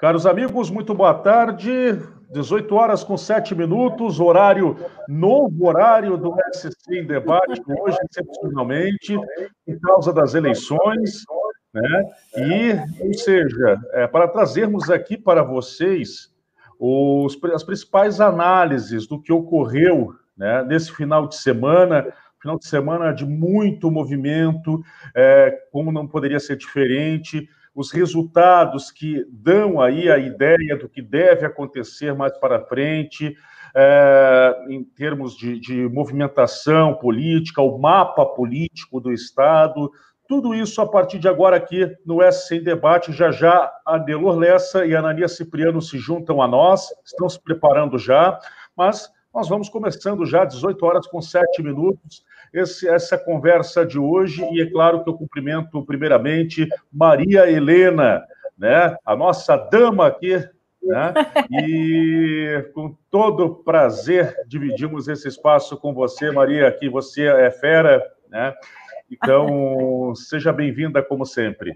Caros amigos, muito boa tarde. 18 horas com 7 minutos, horário, novo horário do SC em debate, hoje, excepcionalmente, por causa das eleições, né? E, ou seja, é, para trazermos aqui para vocês os, as principais análises do que ocorreu né, nesse final de semana, final de semana de muito movimento, é, como não poderia ser diferente os resultados que dão aí a ideia do que deve acontecer mais para frente, é, em termos de, de, movimentação política, o mapa político do Estado, tudo isso a partir de agora aqui no S em Debate. Já já a Delor Lessa e a Anania Cipriano se juntam a nós, estão se preparando já, mas nós vamos começando já, 18 horas com 7 minutos. Esse, essa conversa de hoje, e é claro que eu cumprimento primeiramente Maria Helena, né, a nossa dama aqui, né, e com todo prazer dividimos esse espaço com você, Maria, que você é fera, né, então seja bem-vinda como sempre.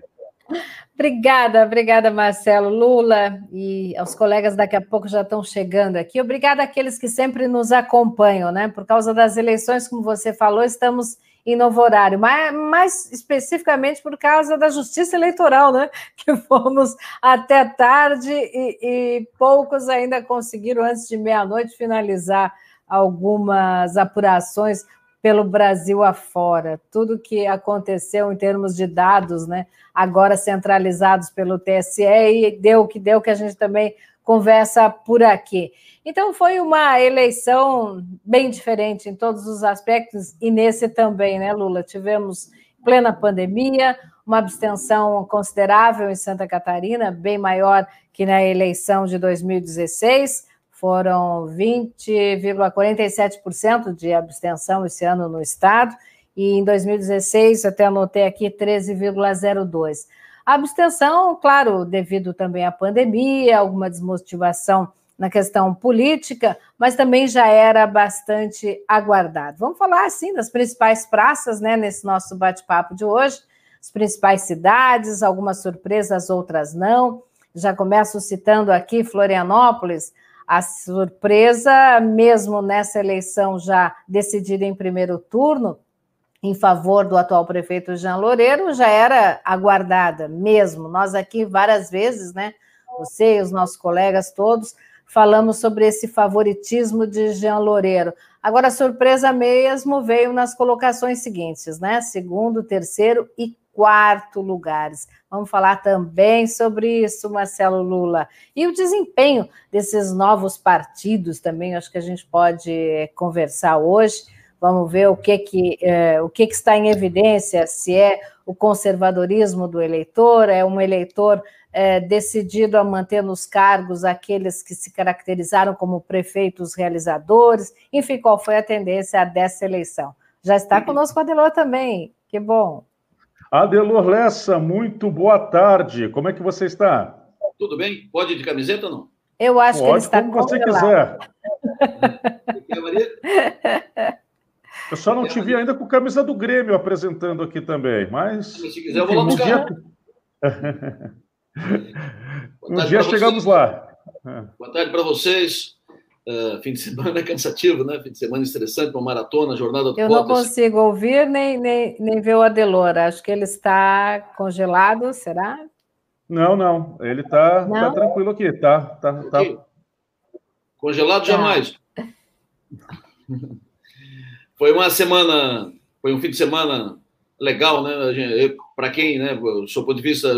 Obrigada, obrigada, Marcelo, Lula e aos colegas daqui a pouco já estão chegando aqui. Obrigada àqueles que sempre nos acompanham, né? Por causa das eleições, como você falou, estamos em novo horário, mas mais especificamente por causa da justiça eleitoral, né? Que fomos até tarde e, e poucos ainda conseguiram, antes de meia-noite, finalizar algumas apurações pelo Brasil afora. Tudo que aconteceu em termos de dados, né, agora centralizados pelo TSE, e deu o que deu, que a gente também conversa por aqui. Então, foi uma eleição bem diferente em todos os aspectos, e nesse também, né, Lula? Tivemos plena pandemia, uma abstenção considerável em Santa Catarina, bem maior que na eleição de 2016 foram 20,47% de abstenção esse ano no estado, e em 2016, até anotei aqui, 13,02%. A abstenção, claro, devido também à pandemia, alguma desmotivação na questão política, mas também já era bastante aguardado. Vamos falar, assim, das principais praças, né, nesse nosso bate-papo de hoje, as principais cidades, algumas surpresas, outras não. Já começo citando aqui Florianópolis, a surpresa, mesmo nessa eleição já decidida em primeiro turno, em favor do atual prefeito Jean Loureiro, já era aguardada mesmo. Nós aqui várias vezes, né? Você e os nossos colegas todos falamos sobre esse favoritismo de Jean Loureiro. Agora, a surpresa mesmo veio nas colocações seguintes, né? Segundo, terceiro e quarto lugares. Vamos falar também sobre isso, Marcelo Lula. E o desempenho desses novos partidos também, acho que a gente pode eh, conversar hoje. Vamos ver o que, que, é, o que, que está em evidência, se é o conservadorismo do eleitor, é um eleitor é, decidido a manter nos cargos aqueles que se caracterizaram como prefeitos realizadores, enfim, qual foi a tendência dessa eleição. Já está conosco a Adelor também, que bom. Adelor Lessa, muito boa tarde. Como é que você está? Tudo bem? Pode ir de camiseta ou não? Eu acho Pode, que ele está como você quiser. Eu só não te vi ainda com camisa do Grêmio apresentando aqui também, mas. Se quiser, eu vou lá buscar. Um dia, um dia chegamos lá. Boa tarde para vocês. Uh, fim de semana é cansativo, né? Fim de semana estressante, uma maratona, jornada Eu não consigo ouvir nem, nem, nem ver o Adelor. Acho que ele está congelado, será? Não, não. Ele está tá tranquilo aqui. Tá, tá, tá... Congelado jamais. foi uma semana, foi um fim de semana legal, né? Para quem, né? Do seu ponto de vista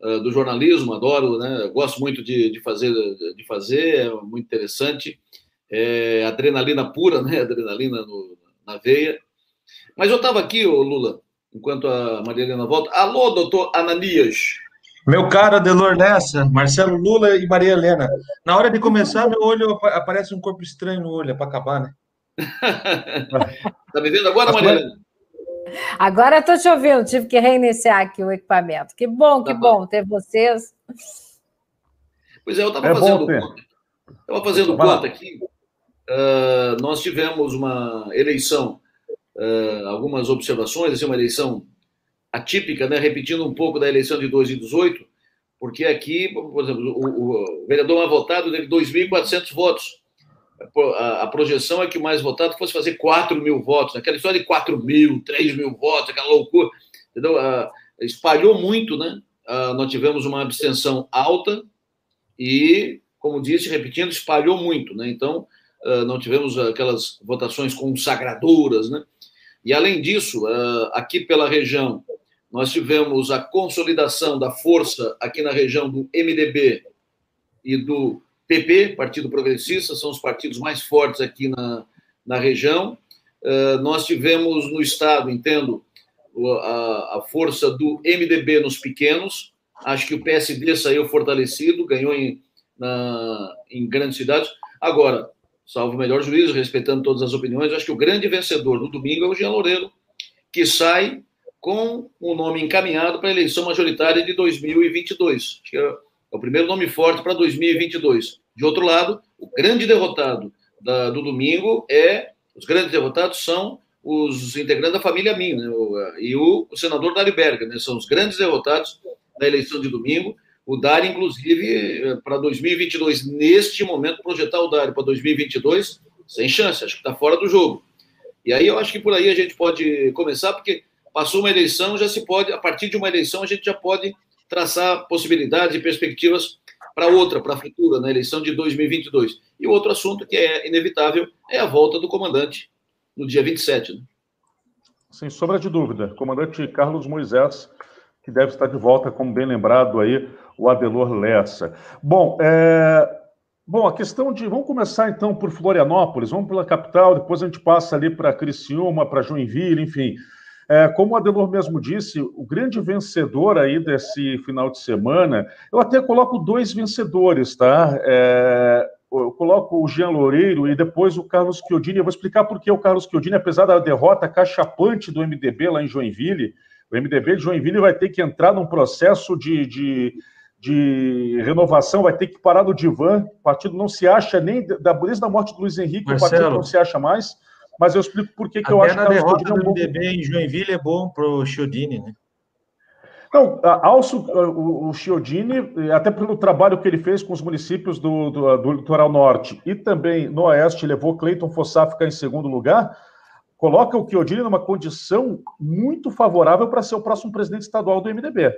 uh, do jornalismo, adoro, né? Gosto muito de, de, fazer, de fazer, é muito interessante. É, adrenalina pura, né? Adrenalina no, na veia. Mas eu estava aqui, ô Lula, enquanto a Maria Helena volta. Alô, doutor Ananias. Meu caro Adelor Nessa, Marcelo Lula e Maria Helena. Na hora de começar, meu olho aparece um corpo estranho no olho, é para acabar, né? tá me vendo agora, Maria Helena? Agora estou te ouvindo, tive que reiniciar aqui o equipamento. Que bom, que tá bom. bom ter vocês. Pois é, eu estava é fazendo conta. Estava fazendo conta aqui. Uh, nós tivemos uma eleição, uh, algumas observações, assim, uma eleição atípica, né? repetindo um pouco da eleição de 2018, porque aqui, por exemplo, o, o vereador mais votado teve 2.400 votos. A, projeção é que o mais votado fosse fazer 4 mil votos, aquela história de 4 mil, 3 mil votos, aquela loucura. Entendeu? espalhou muito, né? nós tivemos uma abstenção alta e, como disse, repetindo, espalhou muito, né? Então, não tivemos aquelas votações consagradoras, né? E, além disso, aqui pela região, nós tivemos a consolidação da força aqui na região do MDB e do PP, Partido Progressista, são os partidos mais fortes aqui na, na região. Uh, nós tivemos no Estado, entendo, a, a, força do MDB nos pequenos. Acho que o PSD saiu fortalecido, ganhou em, na, em grandes cidades. Agora, salvo o melhor juízo, respeitando todas as opiniões, acho que o grande vencedor do domingo é o Jean Loureiro, que sai com o nome encaminhado para a eleição majoritária de 2022. Acho que é o primeiro nome forte para 2022. De outro lado, o grande derrotado da, do domingo é. Os grandes derrotados são os integrantes da família Min né, e o, o senador Dário Berger. Né, são os grandes derrotados da eleição de domingo. O Dário, inclusive, eh, para 2022, neste momento, projetar o Dário para 2022, sem chance, acho que está fora do jogo. E aí eu acho que por aí a gente pode começar, porque Passou uma eleição, já se pode, a partir de uma eleição, a gente já pode traçar possibilidades e perspectivas para outra, para a futura, na eleição de 2022. E o outro assunto que é inevitável é a volta do comandante no dia 27. Né? Sem sombra de dúvida. Comandante Carlos Moisés, que deve estar de volta, como bem lembrado aí, o Adelor Lessa. Bom, é... Bom, a questão de. Vamos começar então por Florianópolis, vamos pela capital, depois a gente passa ali para Criciúma, para Joinville, enfim. É, como o Adelor mesmo disse, o grande vencedor aí desse final de semana, eu até coloco dois vencedores, tá? É, eu coloco o Jean Loureiro e depois o Carlos Chiodini. Eu vou explicar por que o Carlos Chiodini, apesar da derrota cachapante do MDB lá em Joinville, o MDB de Joinville vai ter que entrar num processo de, de, de renovação, vai ter que parar no divã. O partido não se acha nem, da, desde a morte do Luiz Henrique, Marcelo, o partido não se acha mais mas eu explico por que, que eu acho que a derrota do MDB em Joinville é bom para o Chiodini, né? Não, alço o, o Chiodini, até pelo trabalho que ele fez com os municípios do, do, do litoral norte e também no oeste, levou Cleiton Fossá a ficar em segundo lugar, coloca o Chiodini numa condição muito favorável para ser o próximo presidente estadual do MDB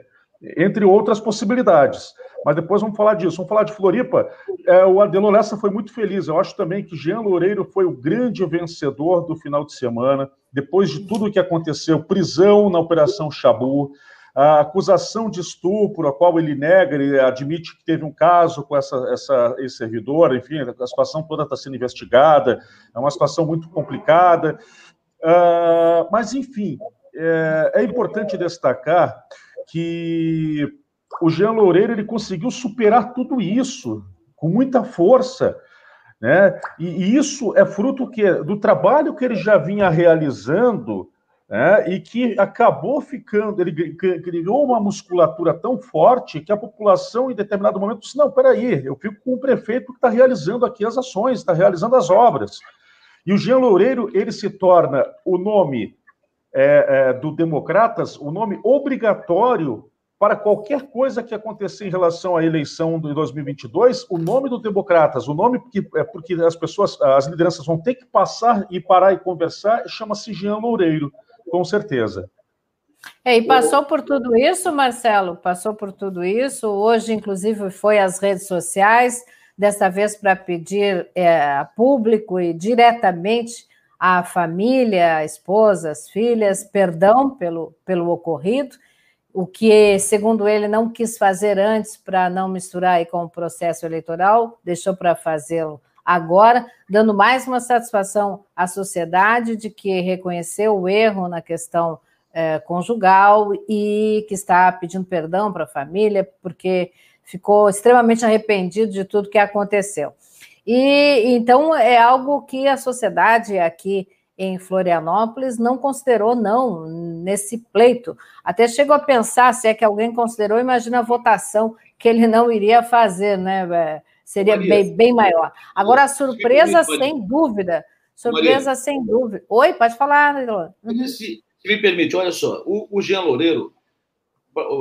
entre outras possibilidades. Mas depois vamos falar disso. Vamos falar de Floripa. É, o Adelor Lessa foi muito feliz. Eu acho também que Jean Loureiro foi o grande vencedor do final de semana. Depois de tudo o que aconteceu, prisão na Operação Chabu, a acusação de estupro, a qual ele nega, ele admite que teve um caso com essa, essa esse servidor, enfim, a situação toda está sendo investigada, é uma situação muito complicada. Uh, mas, enfim, é, é importante destacar que o Jean Loureiro ele conseguiu superar tudo isso com muita força, né? E, e isso é fruto que do trabalho que ele já vinha realizando, né? E que acabou ficando, ele criou uma musculatura tão forte que a população em determinado momento disse: não, peraí, eu fico com o prefeito que está realizando aqui as ações, está realizando as obras. E o Jean Loureiro ele se torna o nome é, é, do Democratas o nome obrigatório para qualquer coisa que acontecer em relação à eleição de 2022, o nome do Democratas, o nome que é porque as pessoas, as lideranças vão ter que passar e parar e conversar, chama-se Jean Loureiro, com certeza. É, e passou por tudo isso, Marcelo, passou por tudo isso. Hoje, inclusive, foi às redes sociais, dessa vez para pedir é, a público e diretamente à família, à esposa, às filhas, perdão pelo, pelo ocorrido, o que, segundo ele, não quis fazer antes para não misturar com o processo eleitoral, deixou para fazê-lo agora, dando mais uma satisfação à sociedade de que reconheceu o erro na questão é, conjugal e que está pedindo perdão para a família, porque ficou extremamente arrependido de tudo que aconteceu. E então é algo que a sociedade aqui em Florianópolis não considerou não nesse pleito. Até chegou a pensar se é que alguém considerou, imagina a votação que ele não iria fazer, né? É, seria bem, bem maior. Agora a surpresa sem dúvida, surpresa Maria. sem dúvida. Oi, pode falar, uhum. se, se, me permite, olha só, o, o Jean Loureiro,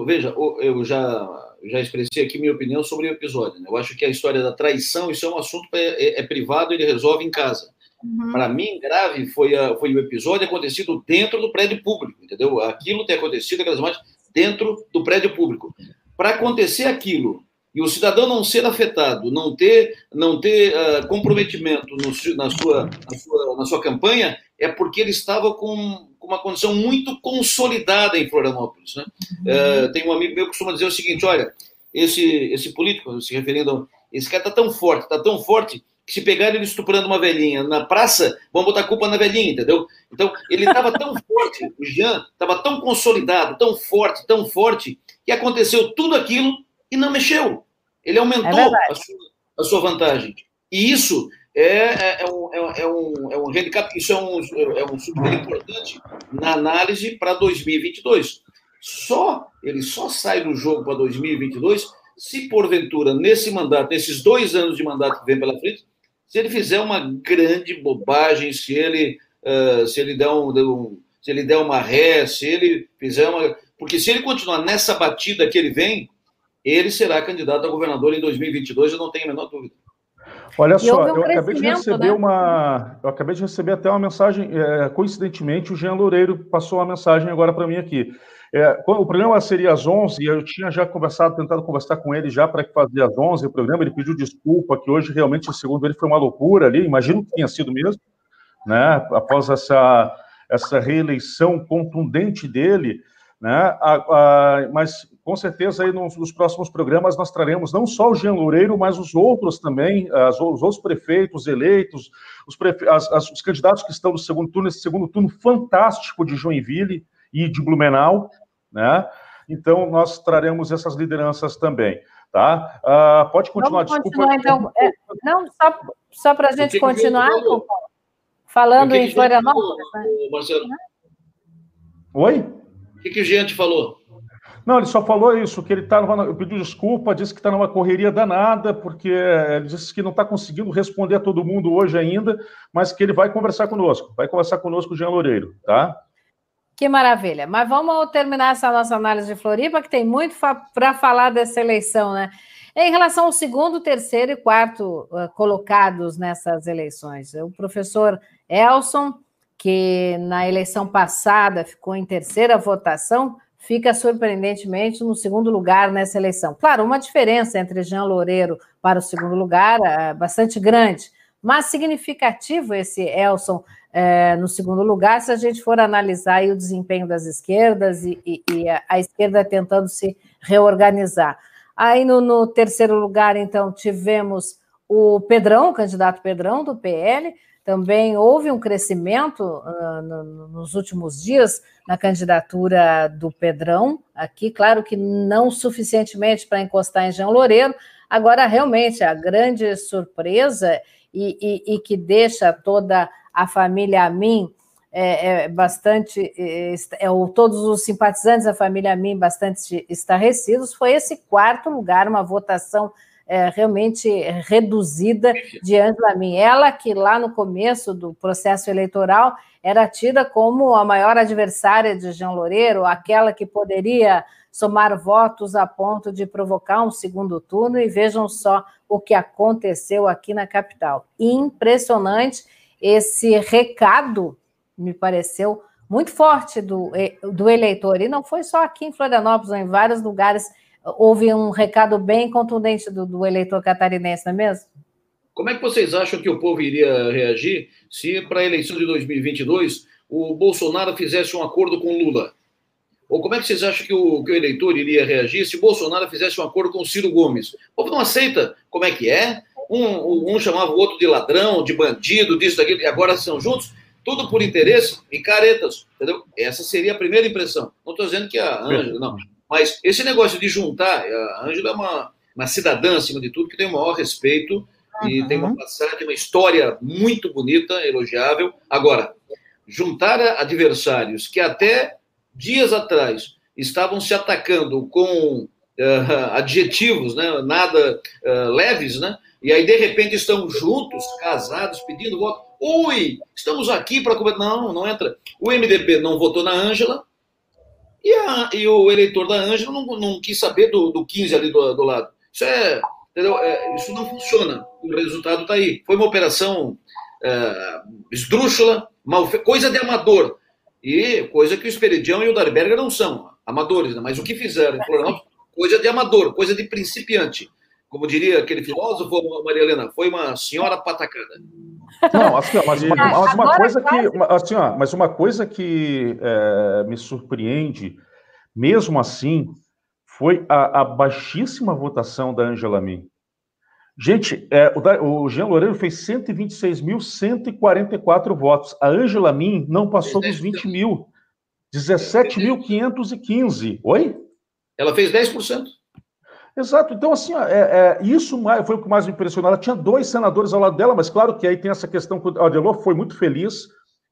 veja, eu já já expressei aqui minha opinião sobre o episódio. Né? Eu acho que a história da traição, isso é um assunto é, é, é privado, ele resolve em casa. Uhum. Para mim, grave foi, a, foi o episódio acontecido dentro do prédio público, entendeu? Aquilo ter acontecido, aquelas imagens, dentro do prédio público. Para acontecer aquilo e o cidadão não ser afetado, não ter, não ter uh, comprometimento no, na, sua, na, sua, na sua campanha, é porque ele estava com, com uma condição muito consolidada em Florianópolis. Né? Uhum. Uh, tem um amigo meu que costuma dizer o seguinte: olha, esse, esse político, se referindo, esse cara está tão forte, está tão forte, que se pegar ele estuprando uma velhinha na praça, vão botar culpa na velhinha, entendeu? Então, ele estava tão forte, o Jean estava tão consolidado, tão forte, tão forte, que aconteceu tudo aquilo e não mexeu. Ele aumentou é a, sua, a, sua, vantagem. E isso é, é, é um, é, é um, é um handicap, isso é um, é um super importante na análise para 2022. Só ele só sai do jogo para 2022 se porventura nesse mandato, nesses dois anos de mandato que vem pela frente, se ele fizer uma grande bobagem, se ele, uh, se ele der um, um, se ele der uma ré, se ele fizer uma. Porque se ele continuar nessa batida que ele vem, ele será candidato a governador em 2022, eu não tenho a menor dúvida. Olha só, eu acabei de receber né? uma. Eu acabei de receber até uma mensagem. É, coincidentemente, o Jean Loureiro passou uma mensagem agora para mim aqui. É, o programa seria às 11, eu tinha já conversado, tentado conversar com ele já para que fazia às 11 o programa, ele pediu desculpa, que hoje realmente, segundo ele, foi uma loucura ali, imagino que tenha sido mesmo, né, após essa, essa reeleição contundente dele, né, a, a, mas com certeza aí nos, nos, próximos programas nós traremos não só o Jean Loureiro, mas os outros também, as, os outros prefeitos eleitos, os, prefe, as, as, os candidatos que estão no segundo turno, esse segundo turno fantástico de Joinville, e de Blumenau, né? Então, nós traremos essas lideranças também, tá? Uh, pode continuar, Vamos desculpa. então. É, não, só, só para a gente que continuar, que falando que em Florianópolis. Né? Marcelo? Oi? O que, que o Giante falou? Não, ele só falou isso, que ele tá numa, pediu desculpa, disse que está numa correria danada, porque ele disse que não está conseguindo responder a todo mundo hoje ainda, mas que ele vai conversar conosco, vai conversar conosco o Jean Loureiro, tá? Que maravilha. Mas vamos terminar essa nossa análise de Floripa, que tem muito para falar dessa eleição, né? Em relação ao segundo, terceiro e quarto uh, colocados nessas eleições, o professor Elson, que na eleição passada ficou em terceira votação, fica surpreendentemente no segundo lugar nessa eleição. Claro, uma diferença entre Jean Loureiro para o segundo lugar é bastante grande, mas significativo esse Elson é, no segundo lugar, se a gente for analisar o desempenho das esquerdas e, e, e a, a, esquerda tentando se reorganizar. Aí no, no, terceiro lugar, então, tivemos o Pedrão, o candidato Pedrão, do PL. Também houve um crescimento uh, no, nos últimos dias na candidatura do Pedrão, aqui, claro que não suficientemente para encostar em Jean Loureiro. Agora, realmente, a grande surpresa e, e, e que deixa toda a família Amin é, é bastante, é, é, todos os simpatizantes da família Amin bastante estarrecidos, foi esse quarto lugar, uma votação é, realmente reduzida de Angela Amin. Ela que lá no começo do processo eleitoral era tida como a maior adversária de Jean Loureiro, aquela que poderia somar votos a ponto de provocar um segundo turno, e vejam só o que aconteceu aqui na capital. Impressionante esse recado, me pareceu muito forte do, do eleitor, e não foi só aqui em Florianópolis, em vários lugares houve um recado bem contundente do, do eleitor catarinense, não é mesmo? Como é que vocês acham que o povo iria reagir se, para a eleição de 2022, o Bolsonaro fizesse um acordo com Lula? Ou como é que vocês acham que o, que o eleitor iria reagir se Bolsonaro fizesse um acordo com Ciro Gomes? O povo não aceita como é que é, um, um chamava o outro de ladrão, de bandido, disso, daquilo, e agora são juntos, tudo por interesse e caretas, entendeu? Essa seria a primeira impressão. Não estou dizendo que a Ângela, não. Mas esse negócio de juntar, a Ângela é uma, uma cidadã, acima de tudo, que tem o maior respeito e uhum. tem uma passagem, uma história muito bonita, elogiável. Agora, juntar adversários que até dias atrás estavam se atacando com uh, adjetivos, né, nada uh, leves, né? E aí, de repente, estão juntos, casados, pedindo voto. Ui, estamos aqui para. Não, não entra. O MDB não votou na Ângela, e, a, e o eleitor da Ângela não, não quis saber do, do 15 ali do, do lado. Isso é? É, isso não funciona. O resultado está aí. Foi uma operação é, esdrúxula, coisa de amador. E coisa que o Esperidião e o Darberger não são amadores, né? mas o que fizeram coisa de amador, coisa de principiante. Como diria aquele filósofo, Maria Helena, foi uma senhora patacada. Não, assim, ó, mas, uma, mas uma coisa que, assim, ó, mas uma coisa que é, me surpreende, mesmo assim, foi a, a baixíssima votação da Angela Min. Gente, é, o, o Jean Loureiro fez 126.144 votos. A Angela Min não passou dos 20 mil. 17.515. Oi? Ela fez 10%. Exato. Então, assim, é, é, isso foi o que mais me impressionou. Ela tinha dois senadores ao lado dela, mas claro que aí tem essa questão que o Adelor foi muito feliz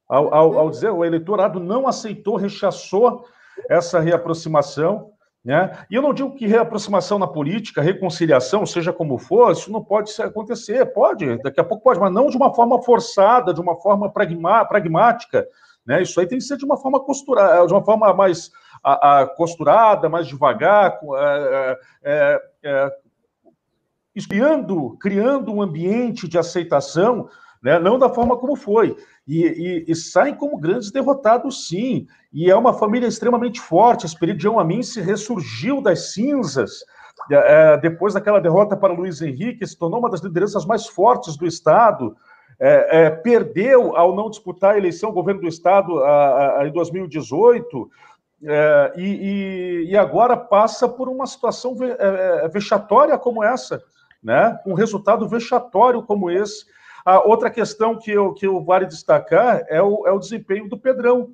ao, ao, ao dizer o eleitorado não aceitou, rechaçou essa reaproximação. Né? E eu não digo que reaproximação na política, reconciliação, seja como for, isso não pode acontecer. Pode, daqui a pouco pode, mas não de uma forma forçada, de uma forma pragmática. Né? Isso aí tem que ser de uma forma costurada, de uma forma mais a, a costurada, mais devagar, é, é, é, criando, criando um ambiente de aceitação né? não da forma como foi. E, e, e, saem como grandes derrotados, sim. E é uma família extremamente forte. Esperidião Amin se ressurgiu das cinzas é, depois daquela derrota para Luiz Henrique, se tornou uma das lideranças mais fortes do Estado. É, é, perdeu ao não disputar a eleição governo do Estado a, a, em 2018. É, e, e, agora passa por uma situação é, é, vexatória como essa, né? um resultado vexatório como esse. A outra questão que eu, que eu vale destacar é o, é o desempenho do Pedrão.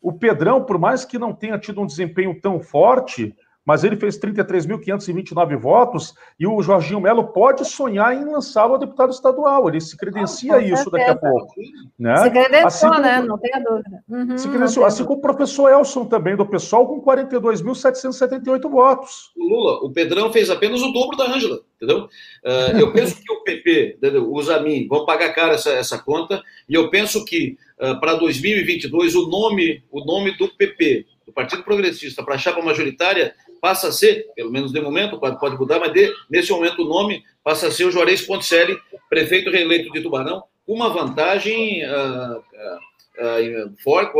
O Pedrão, por mais que não tenha tido um desempenho tão forte, mas ele fez 33.529 votos e o Jorginho Melo pode sonhar em lançá-lo a deputado estadual. Ele se credencia ah, isso daqui a pouco. Né? Se credenciou, assim como, né? Não tenha dúvida. Uhum, se credenciou, assim como o professor Elson também, do PSOL, com 42.778 votos. O Lula, o Pedrão fez apenas o dobro da Ângela, entendeu? Uh, eu penso que o PP, os Amin, vão pagar cara essa, essa conta, e eu penso que uh, para 2022 o nome, o nome do PP, do Partido Progressista, para a chapa majoritária, passa a ser, pelo menos de momento, pode, pode mudar, mas de, nesse momento o nome passa a ser o Juarez Ponticelli, prefeito reeleito de Tubarão, com uma vantagem uh, uh, uh, forte,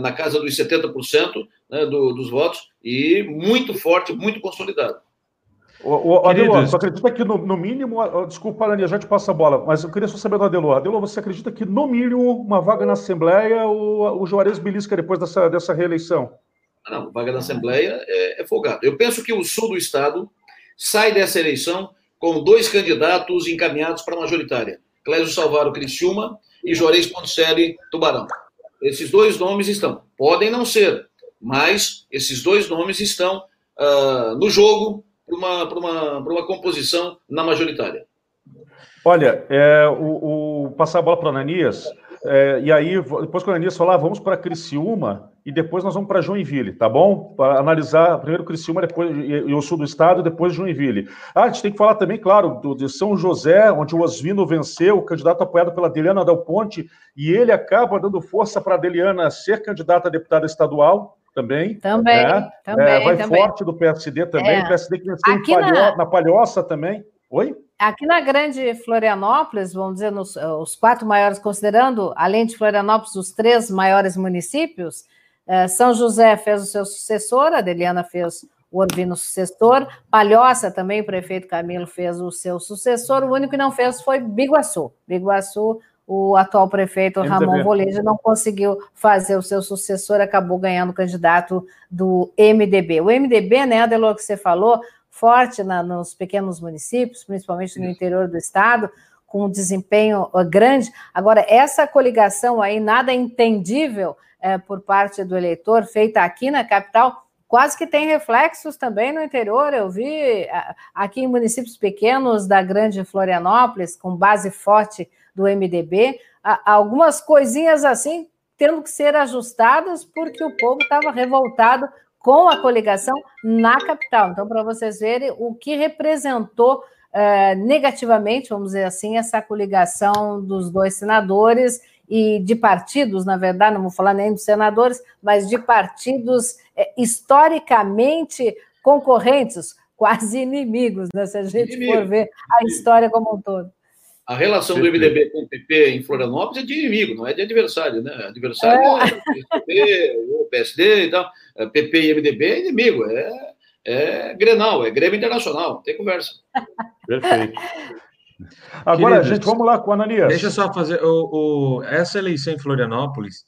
na casa dos 70% né, do, dos votos, e muito forte, muito consolidado. O, o Adelor, você acredita que no, no mínimo, desculpa, Arania, já te passo a bola, mas eu queria só saber do. Adelor, você acredita que no mínimo uma vaga na Assembleia o, o Juarez belisca depois dessa, dessa reeleição? Não, vaga da Assembleia é, é folgado. Eu penso que o sul do Estado sai dessa eleição com dois candidatos encaminhados para a majoritária: Clésio Salvaro Criciúma e Juarez Ponticelli Tubarão. Esses dois nomes estão. Podem não ser, mas esses dois nomes estão uh, no jogo para uma, uma, uma composição na majoritária. Olha, é, o, o passar a bola para o Ananias. É, e aí, depois que o Ananias falar, vamos para Criciúma e depois nós vamos para Joinville, tá bom? Para analisar primeiro Criciúma depois, e, o sul do estado, depois Joinville. Ah, a gente tem que falar também, claro, do, de São José, onde o Osvino venceu, o candidato apoiado pela Adeliana Dal Ponte, e ele acaba dando força para a Adeliana ser candidata a deputada estadual também. Também, né? também. É, vai também. forte do PSD também, é. PSD que venceu na... na Palhoça também. Oi? Aqui na grande Florianópolis, vamos dizer, nos, os quatro maiores, considerando, além de Florianópolis, os três maiores municípios, eh, São José fez o seu sucessor, Adeliana fez o Orvino sucessor, Palhoça também, o prefeito Camilo fez o seu sucessor, o único que não fez foi Biguaçu. Biguaçu, o atual prefeito MDB. Ramon Voleja não conseguiu fazer o seu sucessor, acabou ganhando o candidato do MDB. O MDB, né, Adelor, que você falou, forte na, nos pequenos municípios, principalmente no interior do estado, com um desempenho grande. Agora, essa coligação aí, nada entendível é, por parte do eleitor, feita aqui na capital, quase que tem reflexos também no interior. Eu vi aqui em municípios pequenos da grande Florianópolis, com base forte do MDB, algumas coisinhas assim tendo que ser ajustadas porque o povo estava revoltado com a coligação na capital. Então, para vocês verem o que representou uh, negativamente, vamos dizer assim, essa coligação dos dois senadores e de partidos, na verdade, não vou falar nem dos senadores, mas de partidos é, historicamente concorrentes, quase inimigos, né, se a gente Inimigo. for ver a história como um todo. A relação do MDB com o PP em Florianópolis é de inimigo, não é de adversário, né? Adversário é, é o PP, o PSD e tal. PP e MDB é inimigo, é, é Grenal, é Grêmio Internacional, tem conversa. Perfeito. Agora, Queridos, gente, vamos lá com a Ananias. Deixa eu só fazer o, o, essa eleição em Florianópolis,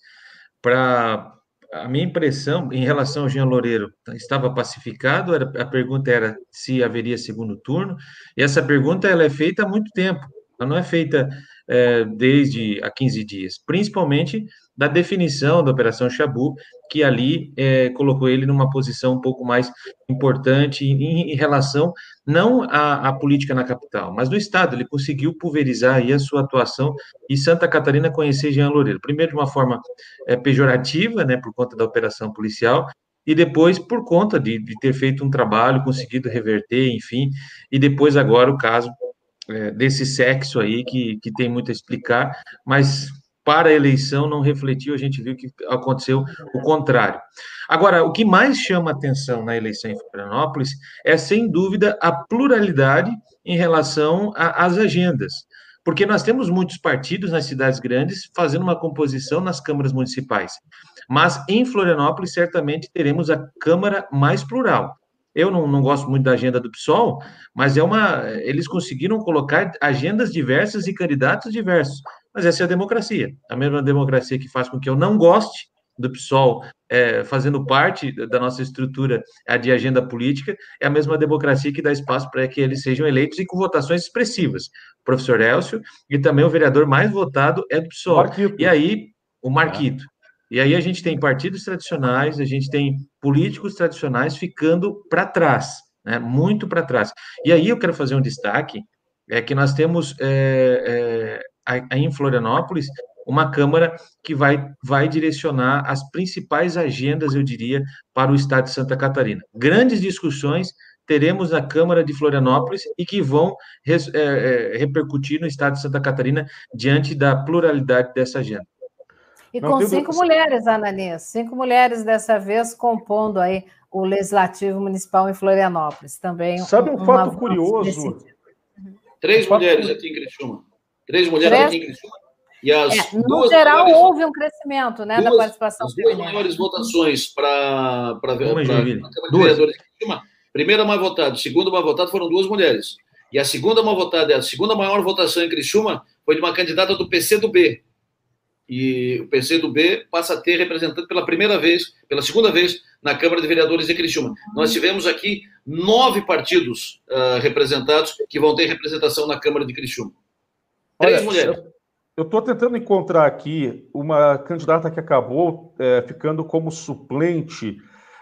para a minha impressão em relação ao Jean Loureiro, estava pacificado? Era, a pergunta era se haveria segundo turno, e essa pergunta ela é feita há muito tempo, ela não é feita é, desde há 15 dias, principalmente da definição da Operação Chabu, que ali é, colocou ele numa posição um pouco mais importante em, em relação não à, à, política na capital, mas no Estado. Ele conseguiu pulverizar aí a sua atuação e Santa Catarina conhecer Jean Loureiro. Primeiro de uma forma é, pejorativa, né, por conta da operação policial, e depois por conta de, de ter feito um trabalho, conseguido reverter, enfim, e depois agora o caso é, desse sexo aí que, que tem muito a explicar, mas para a eleição não refletiu, a gente viu que aconteceu o contrário. Agora, o que mais chama atenção na eleição em Florianópolis é, sem dúvida, a pluralidade em relação às agendas. Porque nós temos muitos partidos nas cidades grandes fazendo uma composição nas câmaras municipais. Mas em Florianópolis, certamente teremos a Câmara mais plural. Eu não, não gosto muito da agenda do PSOL, mas é uma. Eles conseguiram colocar agendas diversas e candidatos diversos. Mas essa é a democracia. A mesma democracia que faz com que eu não goste do PSOL é, fazendo parte da nossa estrutura de agenda política, é a mesma democracia que dá espaço para que eles sejam eleitos e com votações expressivas. O professor Elcio e também o vereador mais votado é do PSOL. Marquito. E aí, o Marquito. E aí a gente tem partidos tradicionais, a gente tem políticos tradicionais ficando para trás, né, muito para trás. E aí eu quero fazer um destaque, é que nós temos é, é, aí em Florianópolis, uma Câmara que vai, vai direcionar as principais agendas, eu diria, para o Estado de Santa Catarina. Grandes discussões teremos na Câmara de Florianópolis e que vão é, é, repercutir no Estado de Santa Catarina diante da pluralidade dessa agenda. E Não, com cinco mulheres, Ananias, cinco mulheres dessa vez compondo aí o Legislativo Municipal em Florianópolis. Também Sabe um, um fato curioso? Três mulheres aqui em Criciúma. Três mulheres Três... aqui em Criciúma. E as é, no geral, maiores, houve um crescimento né, duas, da participação as duas maiores votações para a Câmara de Vereadores de Criciúma. Primeira mais votada, segunda mais votada foram duas mulheres. E a segunda mais votada, a segunda maior votação em Criciúma foi de uma candidata do PCdoB. E o PCdoB passa a ter representante pela primeira vez, pela segunda vez, na Câmara de Vereadores de Criciúma. Nós tivemos aqui nove partidos uh, representados que vão ter representação na Câmara de Criciúma. Três Olha, mulheres. Eu estou tentando encontrar aqui uma candidata que acabou é, ficando como suplente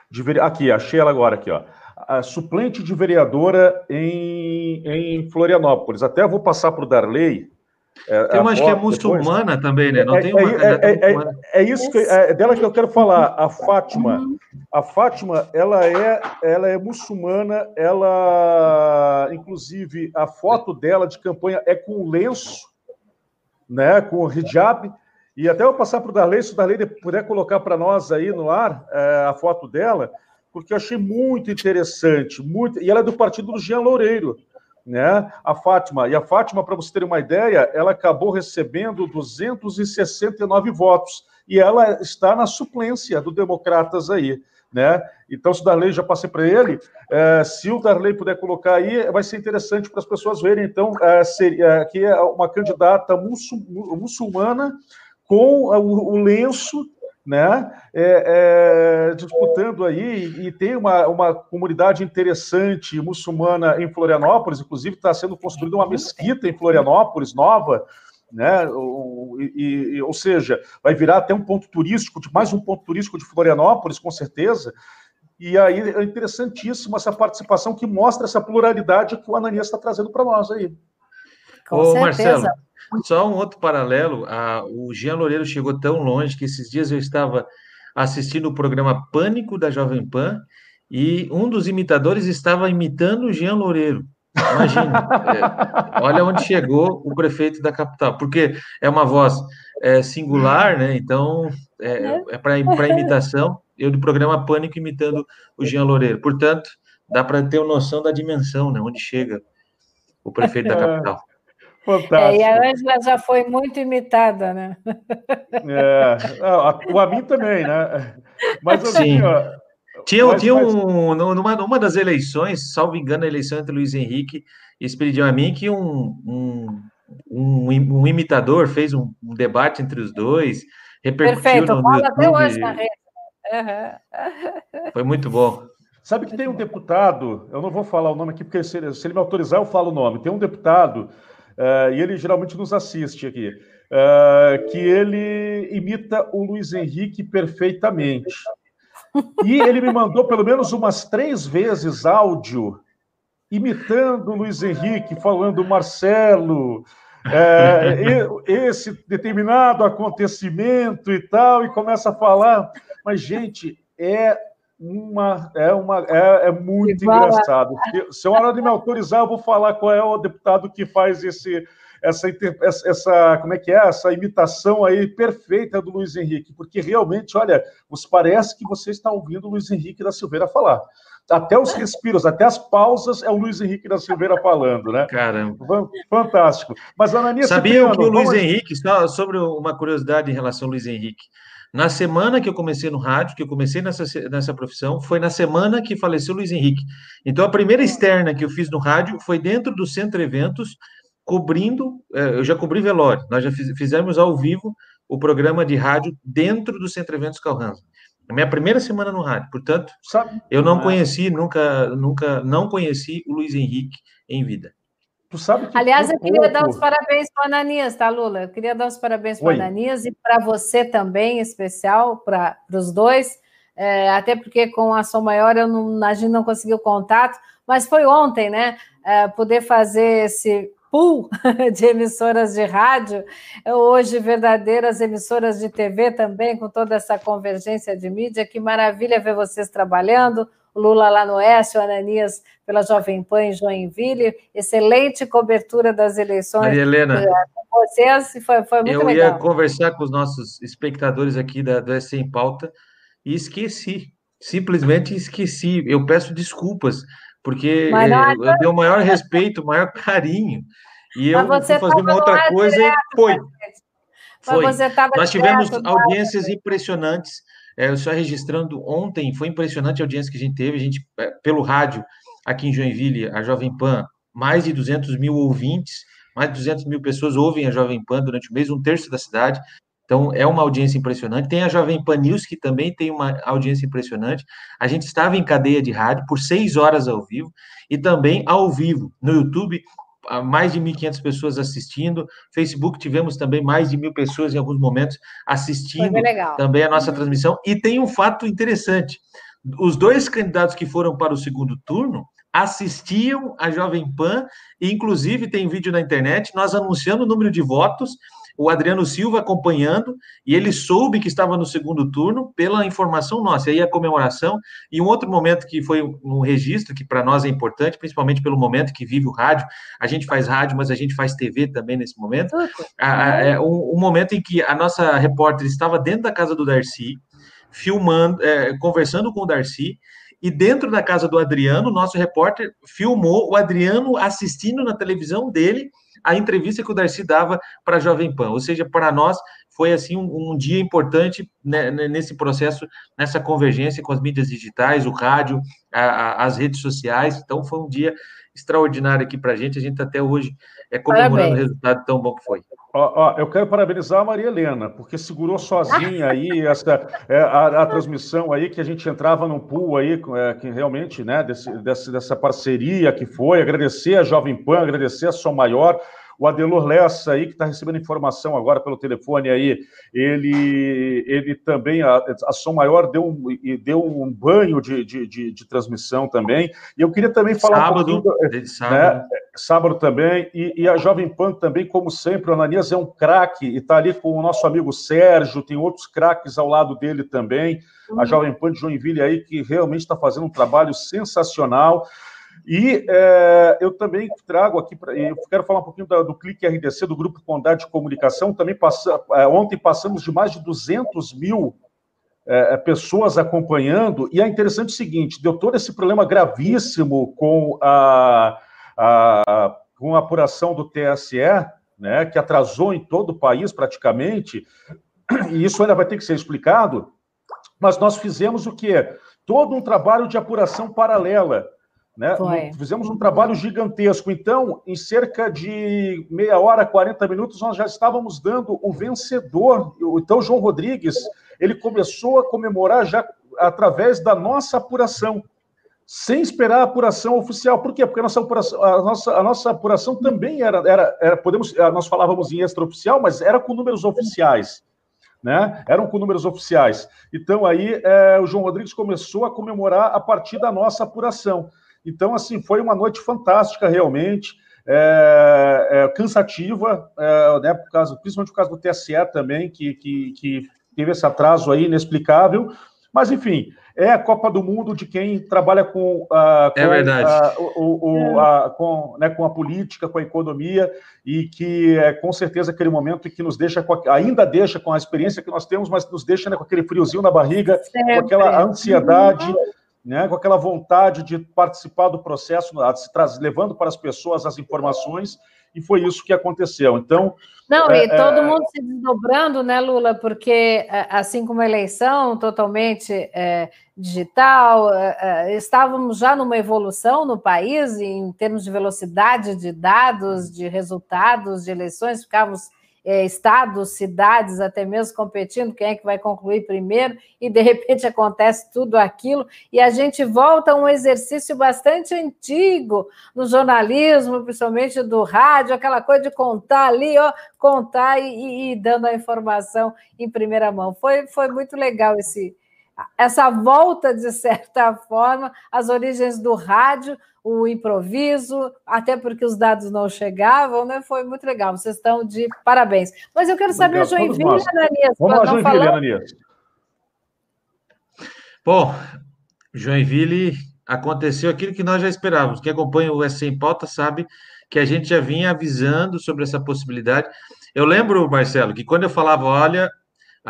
de vereadora. Aqui, achei ela agora aqui, ó. A suplente de vereadora em, em Florianópolis. Até vou passar para o Darley. É, tem uma que é muçulmana depois. também, né? Não é, tem uma é, é, é, é, isso que, é dela que eu quero falar. A Fátima. A Fátima, ela é, ela é muçulmana. Ela, inclusive, a foto dela de campanha é com lenço né, com o hijab. E até eu passar para o Darley, se o Darley puder colocar para nós aí no ar é, a foto dela, porque eu achei muito interessante. Muito... E ela é do partido do Jean Loureiro, né? A Fátima. E a Fátima, para você ter uma ideia, ela acabou recebendo 269 votos. E ela está na suplência do Democratas aí né? Então, se o Darley, já passei para ele, é, se o Darley puder colocar aí, vai ser interessante para as pessoas verem, então, é, seria, é, que é uma candidata muçulmana com o, o lenço, né, é, é, disputando aí, e tem uma, uma comunidade interessante muçulmana em Florianópolis, inclusive está sendo construída uma mesquita em Florianópolis, nova, né? Ou, e, ou seja, vai virar até um ponto turístico, mais um ponto turístico de Florianópolis, com certeza. E aí é interessantíssima essa participação que mostra essa pluralidade que o Ananias está trazendo para nós aí. Com Ô, certeza. Marcelo, só um outro paralelo, a, o Jean Loureiro chegou tão longe que esses dias eu estava assistindo o programa Pânico da Jovem Pan e um dos imitadores estava imitando o Jean Loureiro. Imagina, é, olha onde chegou o prefeito da capital, porque é uma voz é, singular, né? Então é, é para imitação. Eu do programa Pânico imitando o Jean Loureiro. Portanto, dá para ter uma noção da dimensão, né? Onde chega o prefeito da capital. Fantástico. É, e a Ângela já foi muito imitada, né? É, o Amin também, né? Mas assim, ó, tinha, mas, tinha um, numa, numa das eleições, salvo engano, a eleição entre Luiz Henrique e Espiridião Amin, que um, um, um, um imitador fez um, um, debate entre os dois, repercutiu Perfeito, no, no até hoje na rede. Uhum. Foi muito bom. Sabe que tem um deputado, eu não vou falar o nome aqui, porque se ele, se ele me autorizar, eu falo o nome. Tem um deputado, uh, e ele geralmente nos assiste aqui, uh, que ele imita o Luiz Henrique perfeitamente. E ele me mandou pelo menos umas três vezes áudio imitando o Luiz Henrique, falando Marcelo, é, esse determinado acontecimento e tal, e começa a falar. Mas, gente, é uma é uma é, é muito engraçado. Se, se a hora de me autorizar, eu vou falar qual é o deputado que faz esse essa, essa, como é que é, essa imitação aí perfeita do Luiz Henrique, porque realmente, olha, você parece que você está ouvindo o Luiz Henrique da Silveira falar. Até os respiros, até as pausas é o Luiz Henrique da Silveira falando, né? Caramba. Fantástico. Mas, Ananias... Sabia que o Luiz vamos... Henrique, só sobre uma curiosidade em relação ao Luiz Henrique, na semana que eu comecei no rádio, que eu comecei nessa, nessa profissão, foi na semana que faleceu o Luiz Henrique. Então, a primeira externa que eu fiz no rádio foi dentro do Centro Eventos, cobrindo, é, eu já cobri velório, nós já fizemos ao vivo o programa de rádio dentro do Centro Eventos Calhansa. A minha primeira semana no rádio, portanto, Sabe? eu não conheci, nunca, nunca, não conheci o Luiz Henrique em vida. Tu sabe que Aliás, eu queria pouco... dar os parabéns para o Ananias, tá, Lula? Eu queria dar os parabéns para o Ananias e para você também, em especial, para os dois, é, até porque com a Som Maior eu não, a gente não conseguiu contato, mas foi ontem, né? É, poder fazer esse pool de emissoras de rádio, hoje verdadeiras emissoras de TV também, com toda essa convergência de mídia. Que maravilha ver vocês trabalhando. O Lula lá no Oeste, o Ananias pela Jovem Pan em Joinville. Excelente cobertura das eleições. Maria Helena. Com vocês, foi, foi muito eu legal. Eu ia conversar com os nossos espectadores aqui da, do SC em Pauta e esqueci. Simplesmente esqueci. Eu peço desculpas porque não, é, eu dei o maior respeito, o maior carinho, e eu fui fazer uma outra coisa e foi. Foi. Nós tivemos audiências impressionantes. É, só registrando ontem, foi impressionante a audiência que a gente teve. A gente, é, pelo rádio, aqui em Joinville, a Jovem Pan, mais de 200 mil ouvintes, mais de 200 mil pessoas ouvem a Jovem Pan durante o mês, um terço da cidade. Então, é uma audiência impressionante. Tem a Jovem Pan News, que também tem uma audiência impressionante. A gente estava em cadeia de rádio por seis horas ao vivo e também ao vivo no YouTube, mais de 1.500 pessoas assistindo. Facebook tivemos também mais de mil pessoas em alguns momentos assistindo também a nossa transmissão. E tem um fato interessante: os dois candidatos que foram para o segundo turno assistiam a Jovem Pan, e inclusive tem vídeo na internet, nós anunciando o número de votos o Adriano Silva acompanhando, e ele soube que estava no segundo turno pela informação nossa. E aí a comemoração, e um outro momento que foi um registro, que para nós é importante, principalmente pelo momento que vive o rádio. A gente faz rádio, mas a gente faz TV também nesse momento. É um, um momento em que a nossa repórter estava dentro da casa do Darcy, filmando, é, conversando com o Darcy, e dentro da casa do Adriano, nosso repórter filmou o Adriano assistindo na televisão dele a entrevista que o Darcy dava para a Jovem Pan. Ou seja, para nós foi assim um, um dia importante né, nesse processo, nessa convergência com as mídias digitais, o rádio, a, a, as redes sociais. Então foi um dia extraordinário aqui para a gente. A gente até hoje é comemorando Parabéns. o resultado tão bom que foi. Ó, ó, eu quero parabenizar a Maria Helena, porque segurou sozinha aí essa, é, a, a, transmissão aí, que a gente entrava num pool aí, é, que realmente, né, desse, desse, dessa parceria que foi, agradecer a Jovem Pan, agradecer a Som Maior, o Adelor Lessa aí, que está recebendo informação agora pelo telefone aí, ele, ele também, a, a Som Maior deu um, deu um banho de, de, de, de transmissão também. E eu queria também falar sábado, um pouquinho... Né, sábado. Né, sábado também, e, e, a Jovem Pan também, como sempre, o Ananias é um craque, e está ali com o nosso amigo Sérgio, tem outros craques ao lado dele também, a uhum. Jovem Pan de Joinville aí, que realmente está fazendo um trabalho sensacional. E é, eu também trago aqui, pra, eu quero falar um pouquinho do, do Clique RDC, do Grupo Condade de Comunicação. Também passa, é, ontem passamos de mais de 200 mil é, é, pessoas acompanhando, e é interessante o seguinte: deu todo esse problema gravíssimo com a, a, com a apuração do TSE, né, que atrasou em todo o país praticamente, e isso ainda vai ter que ser explicado, mas nós fizemos o quê? Todo um trabalho de apuração paralela né? Fizemos um trabalho gigantesco. Então, em cerca de meia hora, 40 minutos, nós já estávamos dando o vencedor. Então, João Rodrigues, ele começou a comemorar já através da nossa apuração, sem esperar a apuração oficial. Por quê? Porque a nossa apuração, a nossa, a nossa apuração também era, era, era, podemos, nós falávamos em extraoficial, mas era com números oficiais. Né? Eram com números oficiais. Então, aí, é, o João Rodrigues começou a comemorar a partir da nossa apuração. Então, assim, foi uma noite fantástica, realmente. É, é, cansativa, é, né, por causa, principalmente por causa do TSE também, que, que, que, teve esse atraso aí inexplicável. Mas, enfim, é a Copa do Mundo de quem trabalha com, com, verdade. O, o, a, com, né, com a política, com a economia, e que é com certeza aquele momento que nos deixa, a, ainda deixa com a experiência que nós temos, mas nos deixa né, com aquele friozinho na barriga, Sempre. com aquela ansiedade. Uhum né, com aquela vontade de participar do processo, levando para as pessoas as informações, e foi isso que aconteceu. Então. Não, é, e todo é... mundo se desdobrando, né, Lula? Porque, é, assim como a eleição totalmente é, digital, é, é, estávamos já numa evolução no país em termos de velocidade de dados, de resultados de eleições, ficávamos é, estados, cidades, até mesmo competindo, quem é que vai concluir primeiro, e de repente acontece tudo aquilo, e a gente volta a um exercício bastante antigo no jornalismo, principalmente do rádio, aquela coisa de contar ali, ó, contar e, e dando a informação em primeira mão. Foi, foi muito legal esse, essa volta, de certa forma, às origens do rádio, o improviso, até porque os dados não chegavam, né? Foi muito legal. Vocês estão de parabéns. Mas eu quero saber, Obrigado. Joinville, Ananias. Vamos lá, Joinville, falando... Ananias. Bom, Joinville aconteceu aquilo que nós já esperávamos. Quem acompanha o S em Pauta sabe que a gente já vinha avisando sobre essa possibilidade. Eu lembro, Marcelo, que quando eu falava, olha,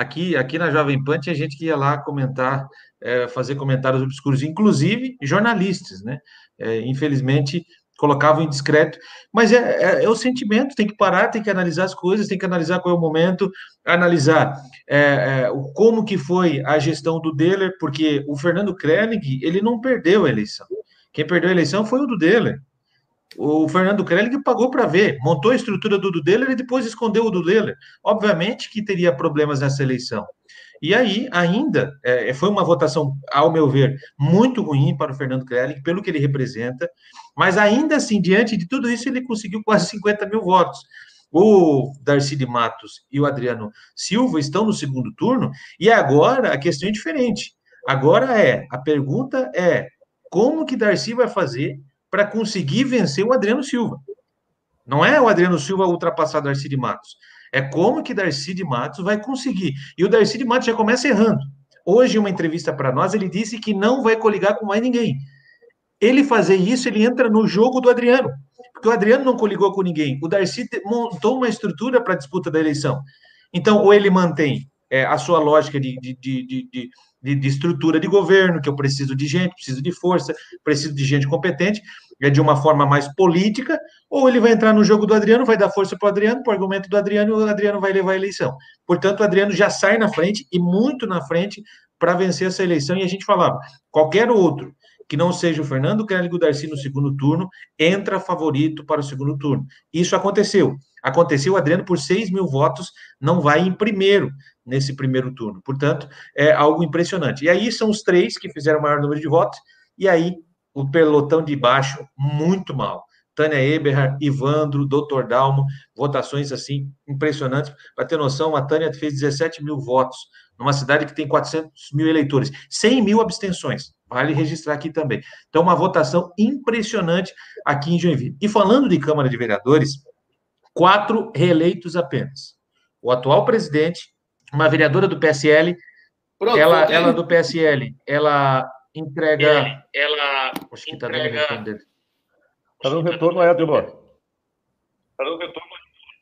aqui, aqui na Jovem Pan tinha gente que ia lá comentar, é, fazer comentários obscuros, inclusive jornalistas, né? é, infelizmente, colocavam em discreto, mas é, é, é, o sentimento, tem que parar, tem que analisar as coisas, tem que analisar qual é o momento, analisar é, é, o, como que foi a gestão do Deller, porque o Fernando Krenig, ele não perdeu a eleição. Quem perdeu a eleição foi o do Deller. O Fernando Krenig pagou para ver, montou a estrutura do Dudeller e depois escondeu o Dudeller. Obviamente que teria problemas nessa eleição. E aí, ainda, é, foi uma votação, ao meu ver, muito ruim para o Fernando Krelling, pelo que ele representa, mas ainda assim, diante de tudo isso, ele conseguiu quase 50 mil votos. O Darcy de Matos e o Adriano Silva estão no segundo turno, e agora a questão é diferente. Agora é, a pergunta é, como que Darcy vai fazer para conseguir vencer o Adriano Silva? Não é o Adriano Silva ultrapassar Darcy de Matos. É como que Darcy de Matos vai conseguir. E o Darcy de Matos já começa errando. Hoje, em uma entrevista para nós, ele disse que não vai coligar com mais ninguém. Ele fazer isso, ele entra no jogo do Adriano. Porque o Adriano não coligou com ninguém. O Darcy montou uma estrutura para a disputa da eleição. Então, ou ele mantém é, a sua lógica de, de, de, de, de estrutura de governo, que eu preciso de gente, preciso de força, preciso de gente competente, é de uma forma mais política, ou ele vai entrar no jogo do Adriano, vai dar força para o Adriano, para o argumento do Adriano, e o Adriano vai levar a eleição. Portanto, o Adriano já sai na frente, e muito na frente, para vencer essa eleição, e a gente falava, qualquer outro que não seja o Fernando Kelly Darcy no segundo turno, entra favorito para o segundo turno. Isso aconteceu. Aconteceu, o Adriano, por 6 mil votos, não vai em primeiro nesse primeiro turno. Portanto, é algo impressionante. E aí são os três que fizeram o maior número de votos, e aí o pelotão de baixo muito mal. Tânia Eberhard, Ivandro, Dr. Dalmo, votações assim impressionantes. Para ter noção, a Tânia fez 17 mil votos, numa cidade que tem 400 mil eleitores, 100 mil abstenções. Vale registrar aqui também. Então, uma votação impressionante aqui em Joinville. E falando de Câmara de Vereadores, quatro reeleitos apenas. O atual presidente, uma vereadora do PSL, Pronto, ela, ela do PSL, ela entrega. Ele, ela Acho que tá entrega. Está dando retorno, é, Adelor? Está dando retorno.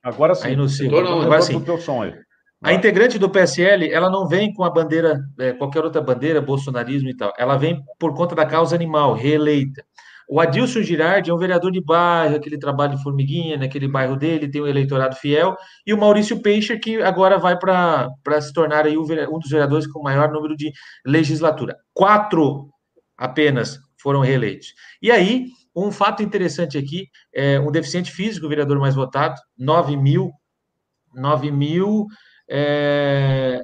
Agora sim. Aí no retorno, agora sim. Teu som aí. A integrante do PSL, ela não vem com a bandeira, é, qualquer outra bandeira, bolsonarismo e tal. Ela vem por conta da causa animal, reeleita. O Adilson Girardi é um vereador de bairro, aquele trabalho de formiguinha, naquele bairro dele, tem um eleitorado fiel. E o Maurício Peixe, que agora vai para se tornar aí um dos vereadores com o maior número de legislatura. Quatro apenas foram reeleitos. E aí, um fato interessante aqui, é um deficiente físico, o vereador mais votado, 9 mil, 9 mil, é,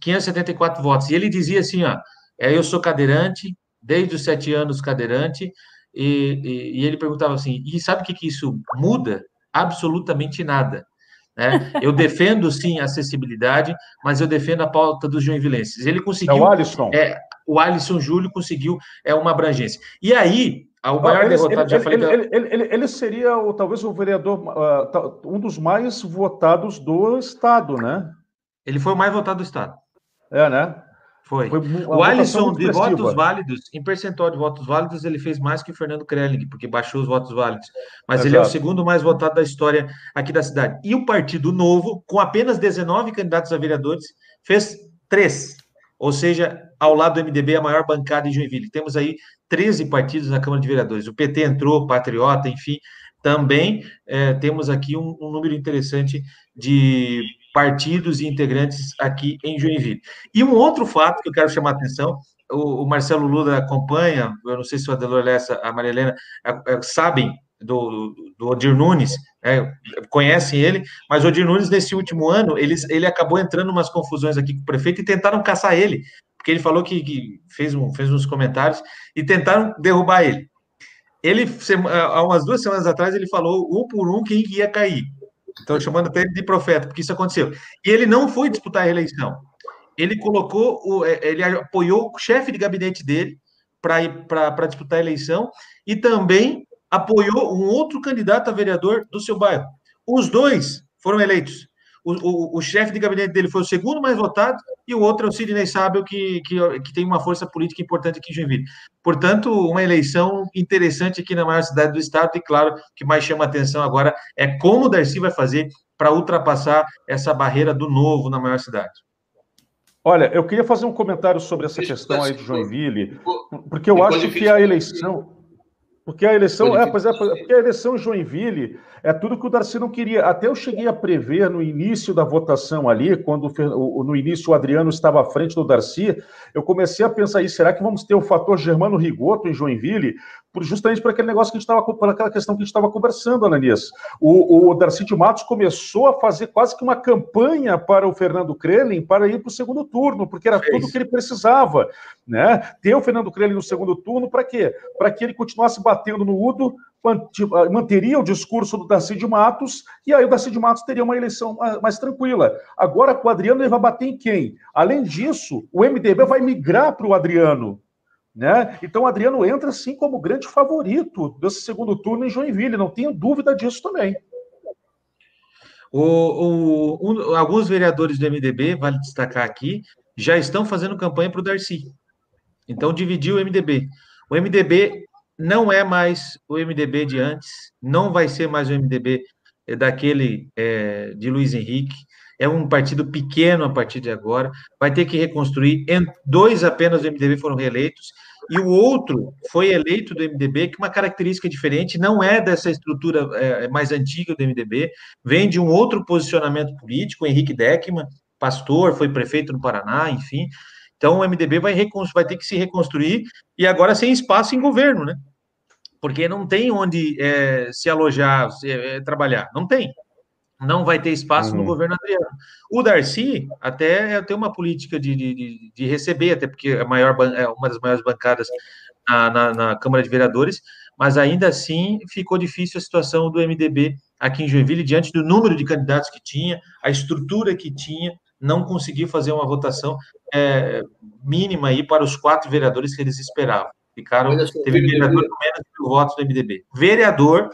574 votos. E ele dizia assim, ó, é, eu sou cadeirante, desde os sete anos cadeirante, e, e, e ele perguntava assim, e sabe o que, que isso muda? Absolutamente nada. Né? Eu defendo, sim, a acessibilidade, mas eu defendo a pauta dos joinvilenses. Ele conseguiu... É o Alisson. É, o Alisson Júlio conseguiu é uma abrangência. E aí, o maior ele, derrotado, ele, já falei... Ele, ele, ele, seria, talvez, o vereador, uh, um dos mais votados do Estado, né? Ele foi o mais votado do Estado. É, né? Foi. foi o Alisson, de votos válidos, em percentual de votos válidos, ele fez mais que o Fernando Krelling, porque baixou os votos válidos. Mas Exato. ele é o segundo mais votado da história aqui da cidade. E o Partido Novo, com apenas 19 candidatos a vereadores, fez três. Ou seja, ao lado do MDB, a maior bancada em Joinville. Temos aí 13 partidos na Câmara de Vereadores. O PT entrou, Patriota, enfim. Também é, temos aqui um, um número interessante de partidos e integrantes aqui em Joinville. E um outro fato que eu quero chamar a atenção, o, Marcelo Lula acompanha, eu não sei se o Adelor Lessa, a Maria Helena, sabem do, do Odir Nunes, é, conhecem ele, mas o Odir Nunes, nesse último ano, ele, ele acabou entrando umas confusões aqui com o prefeito e tentaram caçar ele, porque ele falou que, que fez, um, fez uns comentários e tentaram derrubar ele. Ele, há umas duas semanas atrás, ele falou um por um quem ia cair. Então, chamando ele de profeta, porque isso aconteceu. E ele não foi disputar a reeleição. Ele colocou, o, é, ele apoiou o chefe de gabinete dele para disputar a eleição e também apoiou um outro candidato a vereador do seu bairro. Os dois foram eleitos. O, o, o chefe de gabinete dele foi o segundo mais votado e o outro é o Sidney Sábio, que, que, que tem uma força política importante aqui em Joinville. Portanto, uma eleição interessante aqui na maior cidade do estado e, claro, o que mais chama atenção agora é como o Darcy vai fazer para ultrapassar essa barreira do novo na maior cidade. Olha, eu queria fazer um comentário sobre essa questão aí de Joinville, porque eu acho que a eleição porque a eleição, é, pois é, porque a eleição em Joinville é tudo que o Darcy não queria. Até eu cheguei a prever no início da votação ali, quando no início o Adriano estava à frente do Darcy, eu comecei a pensar aí, será que vamos ter o fator Germano Rigoto em Joinville? Justamente por aquele negócio que a gente estava, por aquela questão que a gente estava conversando, Ananias. O, o Darcy de Matos começou a fazer quase que uma campanha para o Fernando Krelin para ir para o segundo turno, porque era tudo o que ele precisava. Né? Ter o Fernando Krelin no segundo turno, para quê? Para que ele continuasse batendo no Udo, ah, manteria o discurso do Darcy de Matos, e aí o Darcy de Matos teria uma eleição mais tranquila. Agora, com o Adriano, ele vai bater em quem? Além disso, o MDB vai migrar para o Adriano. Né? Então, o Adriano entra, sim, como grande favorito desse segundo turno em Joinville, não tenho dúvida disso também. O, o, um, alguns vereadores do MDB, vale destacar aqui, já estão fazendo campanha para o Darcy. Então, dividiu o MDB. O MDB não é mais o MDB de antes, não vai ser mais o MDB daquele é, de Luiz Henrique. É um partido pequeno a partir de agora, vai ter que reconstruir. Dois apenas do MDB foram reeleitos e o outro foi eleito do MDB, que uma característica diferente, não é dessa estrutura é, é mais antiga do MDB, vem de um outro posicionamento político, Henrique Deckman, pastor, foi prefeito no Paraná, enfim. Então o MDB vai, vai ter que se reconstruir e agora sem espaço em governo, né? Porque não tem onde é, se alojar, se, é, trabalhar, não tem não vai ter espaço uhum. no governo Adriano. O Darcy até tem uma política de, de, de receber, até porque é, maior, é uma das maiores bancadas na, na, na, Câmara de Vereadores, mas ainda assim ficou difícil a situação do MDB aqui em Joinville, diante do número de candidatos que tinha, a estrutura que tinha, não conseguiu fazer uma votação é, mínima aí para os quatro vereadores que eles esperavam. Ficaram, teve vereador com menos de mil votos do MDB. Vereador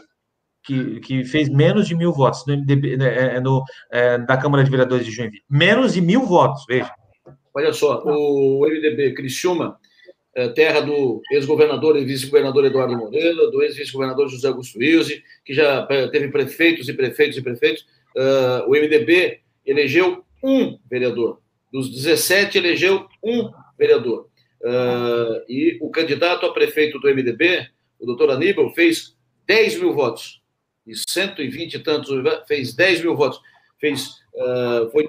que, que fez menos de mil votos no MDB, né, é, é, no, é, da Câmara de Vereadores de Joinville. Menos de mil votos, veja. Olha só, o MDB Criciúma é, terra do ex-governador e vice-governador Eduardo Moreira, do ex-vice-governador José Augusto Wilson, que já é, teve prefeitos e prefeitos e prefeitos. Uh, o MDB elegeu um vereador. Dos 17, elegeu um vereador. Uh, e o candidato a prefeito do MDB, o doutor Aníbal, fez 10 mil votos. E 120 e tantos, fez 10 mil votos. Fez, uh, foi,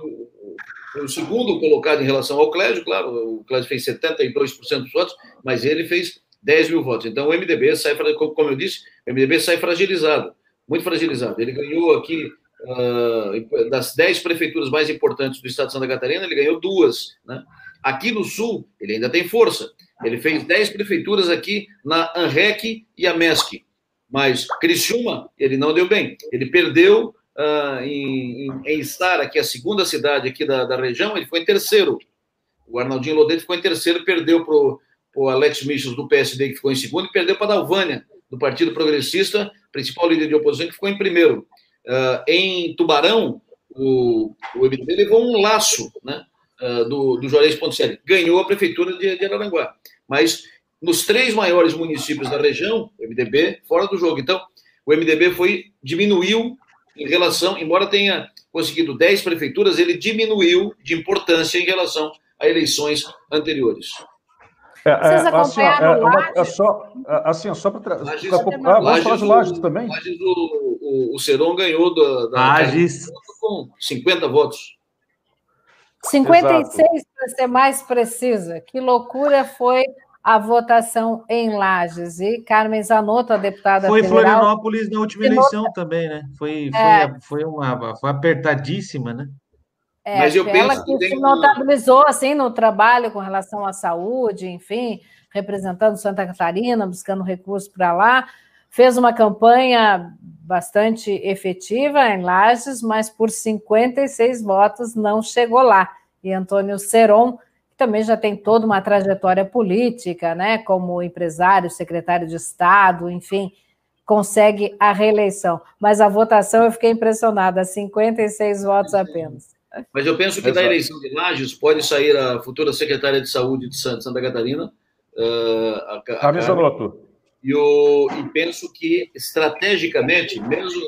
foi, o segundo colocado em relação ao Clésio, claro, o Clésio fez 72% dos votos, mas ele fez 10 mil votos. Então o MDB sai, como eu disse, o MDB sai fragilizado, muito fragilizado. Ele ganhou aqui uh, das 10 prefeituras mais importantes do estado de Santa Catarina, ele ganhou duas. Né? Aqui no Sul, ele ainda tem força. Ele fez 10 prefeituras aqui na ANREC e a MESC. Mas Criciúma, ele não deu bem. Ele perdeu uh, em, em, em que é a segunda cidade aqui da, da região, ele foi em terceiro. O Arnaldinho Lodete ficou em terceiro, perdeu para o Alex Michels do PSD, que ficou em segundo, e perdeu para a Dalvânia, do Partido Progressista, principal líder de oposição, que ficou em primeiro. Uh, em Tubarão, o, o MDB levou um laço né, uh, do, do Juarez Ponticelli. Ganhou a prefeitura de, de Araranguá. Mas nos três maiores municípios da região, o MDB fora do jogo. Então, o MDB foi diminuiu em relação, embora tenha conseguido 10 prefeituras, ele diminuiu de importância em relação a eleições anteriores. É, é, assim, é, é, é, só, é, assim, só para Lages, ah, vamos falar de Lages também. Lages, o, o, o Seron ganhou da, da Lages. com 50 votos. 56 para ser mais precisa. Que loucura foi a votação em Lages. E Carmen Zanotto, a deputada foi federal... Foi Florianópolis na última eleição também, né? Foi, foi, é... foi, uma, foi apertadíssima, né? É, Mas eu ela penso que se notabilizou assim no trabalho com relação à saúde, enfim, representando Santa Catarina, buscando recursos para lá, fez uma campanha bastante efetiva em Lages, mas por 56 votos não chegou lá. E Antônio Seron, que também já tem toda uma trajetória política, né, como empresário, secretário de Estado, enfim, consegue a reeleição. Mas a votação eu fiquei impressionada, 56 votos apenas. Mas eu penso que Exato. da eleição de Lages pode sair a futura secretária de saúde de Santa Catarina. Uh, a, a, a e, o, e penso que, estrategicamente, mesmo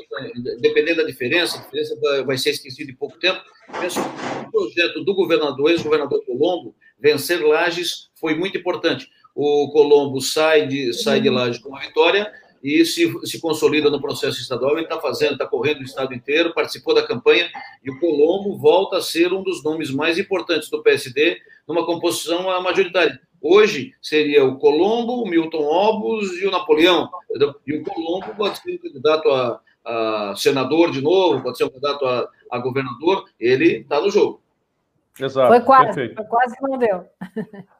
dependendo da diferença, a diferença vai ser esquecida em pouco tempo, penso que o projeto do governador, ex-governador Colombo, vencer Lages, foi muito importante. O Colombo sai de, sai de Lages com a vitória, e se, se consolida no processo estadual. Ele está fazendo, está correndo o estado inteiro, participou da campanha e o Colombo volta a ser um dos nomes mais importantes do PSD numa composição majoritária. Hoje seria o Colombo, o Milton Obos e o Napoleão. E o Colombo pode ser candidato a, a senador de novo, pode ser um candidato a, a governador, ele está no jogo. Exato. Foi quase, perfeito. foi quase que não deu.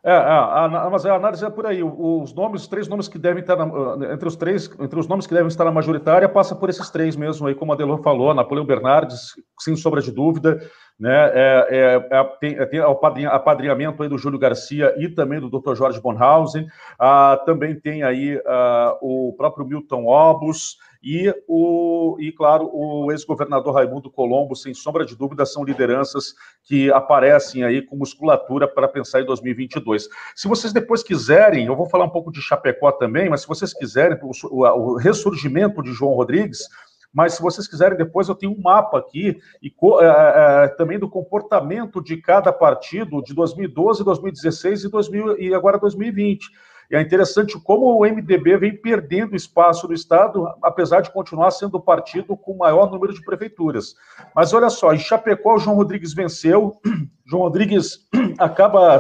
É, a, a, mas a análise é por aí. Os nomes, os três nomes que devem estar na, entre os três, entre os nomes que devem estar na majoritária, passa por esses três mesmo aí, como a Delor falou, Napoleão Bernardes, sem sombra de dúvida, né? É, é, é, tem, é, tem o apadrinhamento aí do Júlio Garcia e também do Dr. Jorge Bonhausen. Ah, também tem aí ah, o próprio Milton Obus e, o, e claro, o ex-governador Raimundo Colombo, sem sombra de dúvida, são lideranças que aparecem aí com musculatura para pensar em 2022. Se vocês depois quiserem, eu vou falar um pouco de Chapecó também, mas se vocês quiserem, o, o ressurgimento de João Rodrigues, mas se vocês quiserem, depois eu tenho um mapa aqui e é, é, também do comportamento de cada partido de 2012, 2016 e, 2000, e agora 2020. E é interessante como o MDB vem perdendo espaço no Estado, apesar de continuar sendo o partido com o maior número de prefeituras. Mas olha só, em Chapecó, o João Rodrigues venceu, João Rodrigues acaba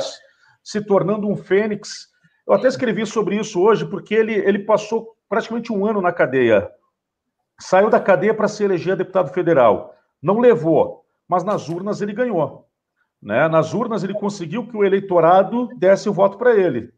se tornando um fênix. Eu até escrevi sobre isso hoje, porque ele, ele passou praticamente um ano na cadeia. Saiu da cadeia para se eleger deputado federal. Não levou, mas nas urnas ele ganhou. Né? Nas urnas ele conseguiu que o eleitorado desse o voto para ele.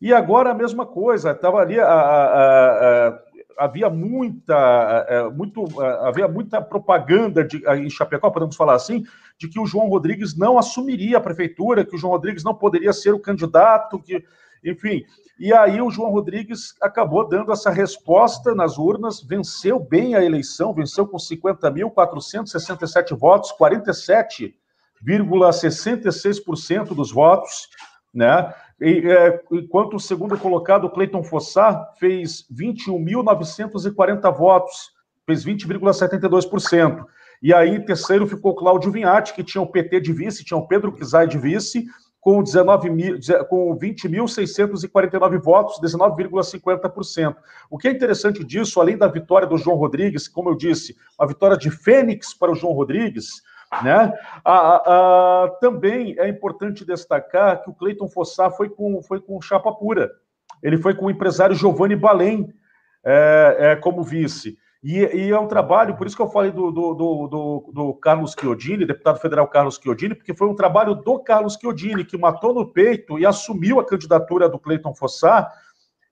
E agora a mesma coisa, estava ali, a, a, a, havia muita, muito, havia muita propaganda de, em Chapecó, podemos falar assim, de que o João Rodrigues não assumiria a prefeitura, que o João Rodrigues não poderia ser o candidato, que, enfim. E aí o João Rodrigues acabou dando essa resposta nas urnas, venceu bem a eleição, venceu com 50.467 votos, 47,66% dos votos né? E, é, enquanto o segundo colocado, Cleiton Fossá, fez 21.940 votos, fez 20,72%. E aí, em terceiro, ficou Cláudio Vinhati, que tinha o PT de vice, tinha o Pedro Kizai de vice, com, 19 mil, com 20.649 votos, 19,50%. O que é interessante disso, além da vitória do João Rodrigues, como eu disse, uma vitória de Fênix para o João Rodrigues, né? A, a, também é importante destacar que o Cleiton Fossá foi com, foi com chapa pura. Ele foi com o empresário Giovanni Balém é, é, como vice. E, e, é um trabalho, por isso que eu falei do, do, do, do, Carlos Chiodini, deputado federal Carlos Chiodini, porque foi um trabalho do Carlos Chiodini, que matou no peito e assumiu a candidatura do Cleiton Fossá,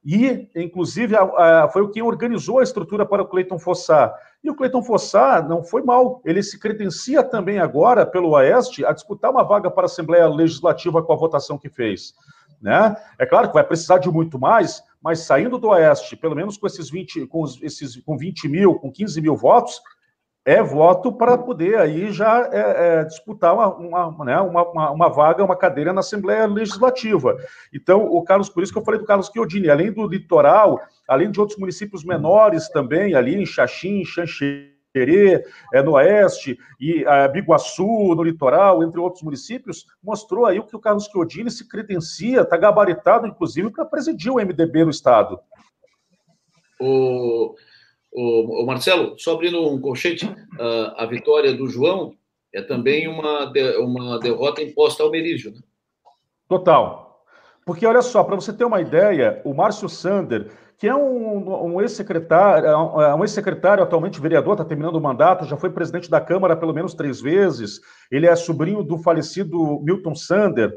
e, inclusive, a, a, foi quem organizou a estrutura para o Cleiton Fossá. E o Cleiton Fossá não foi mal, ele se credencia também agora, pelo Oeste, a disputar uma vaga para a Assembleia Legislativa com a votação que fez. Né? É claro que vai precisar de muito mais, mas saindo do Oeste, pelo menos com esses 20, com, esses, com 20 mil, com 15 mil votos, é voto para poder aí já é, é, disputar uma, uma, né, uma, uma, vaga, uma cadeira na Assembleia Legislativa. Então, o Carlos, por isso que eu falei do Carlos Chiodini, além do litoral, além de outros municípios menores também, ali em Xaxim, Xanxerê, é, no Oeste, e a Biguaçu, no litoral, entre outros municípios, mostrou aí o que o Carlos Chiodini se credencia, está gabaritado, inclusive, para presidir o MDB no Estado. O, o Marcelo, só abrindo um colchete, a, a vitória do João é também uma, uma derrota imposta ao Merígio, né? Total. Porque, olha só, para você ter uma ideia, o Márcio Sander que é um, um ex-secretário, é um é ex-secretário, atualmente vereador, está terminando o mandato, já foi presidente da Câmara pelo menos três vezes. Ele é sobrinho do falecido Milton Sander,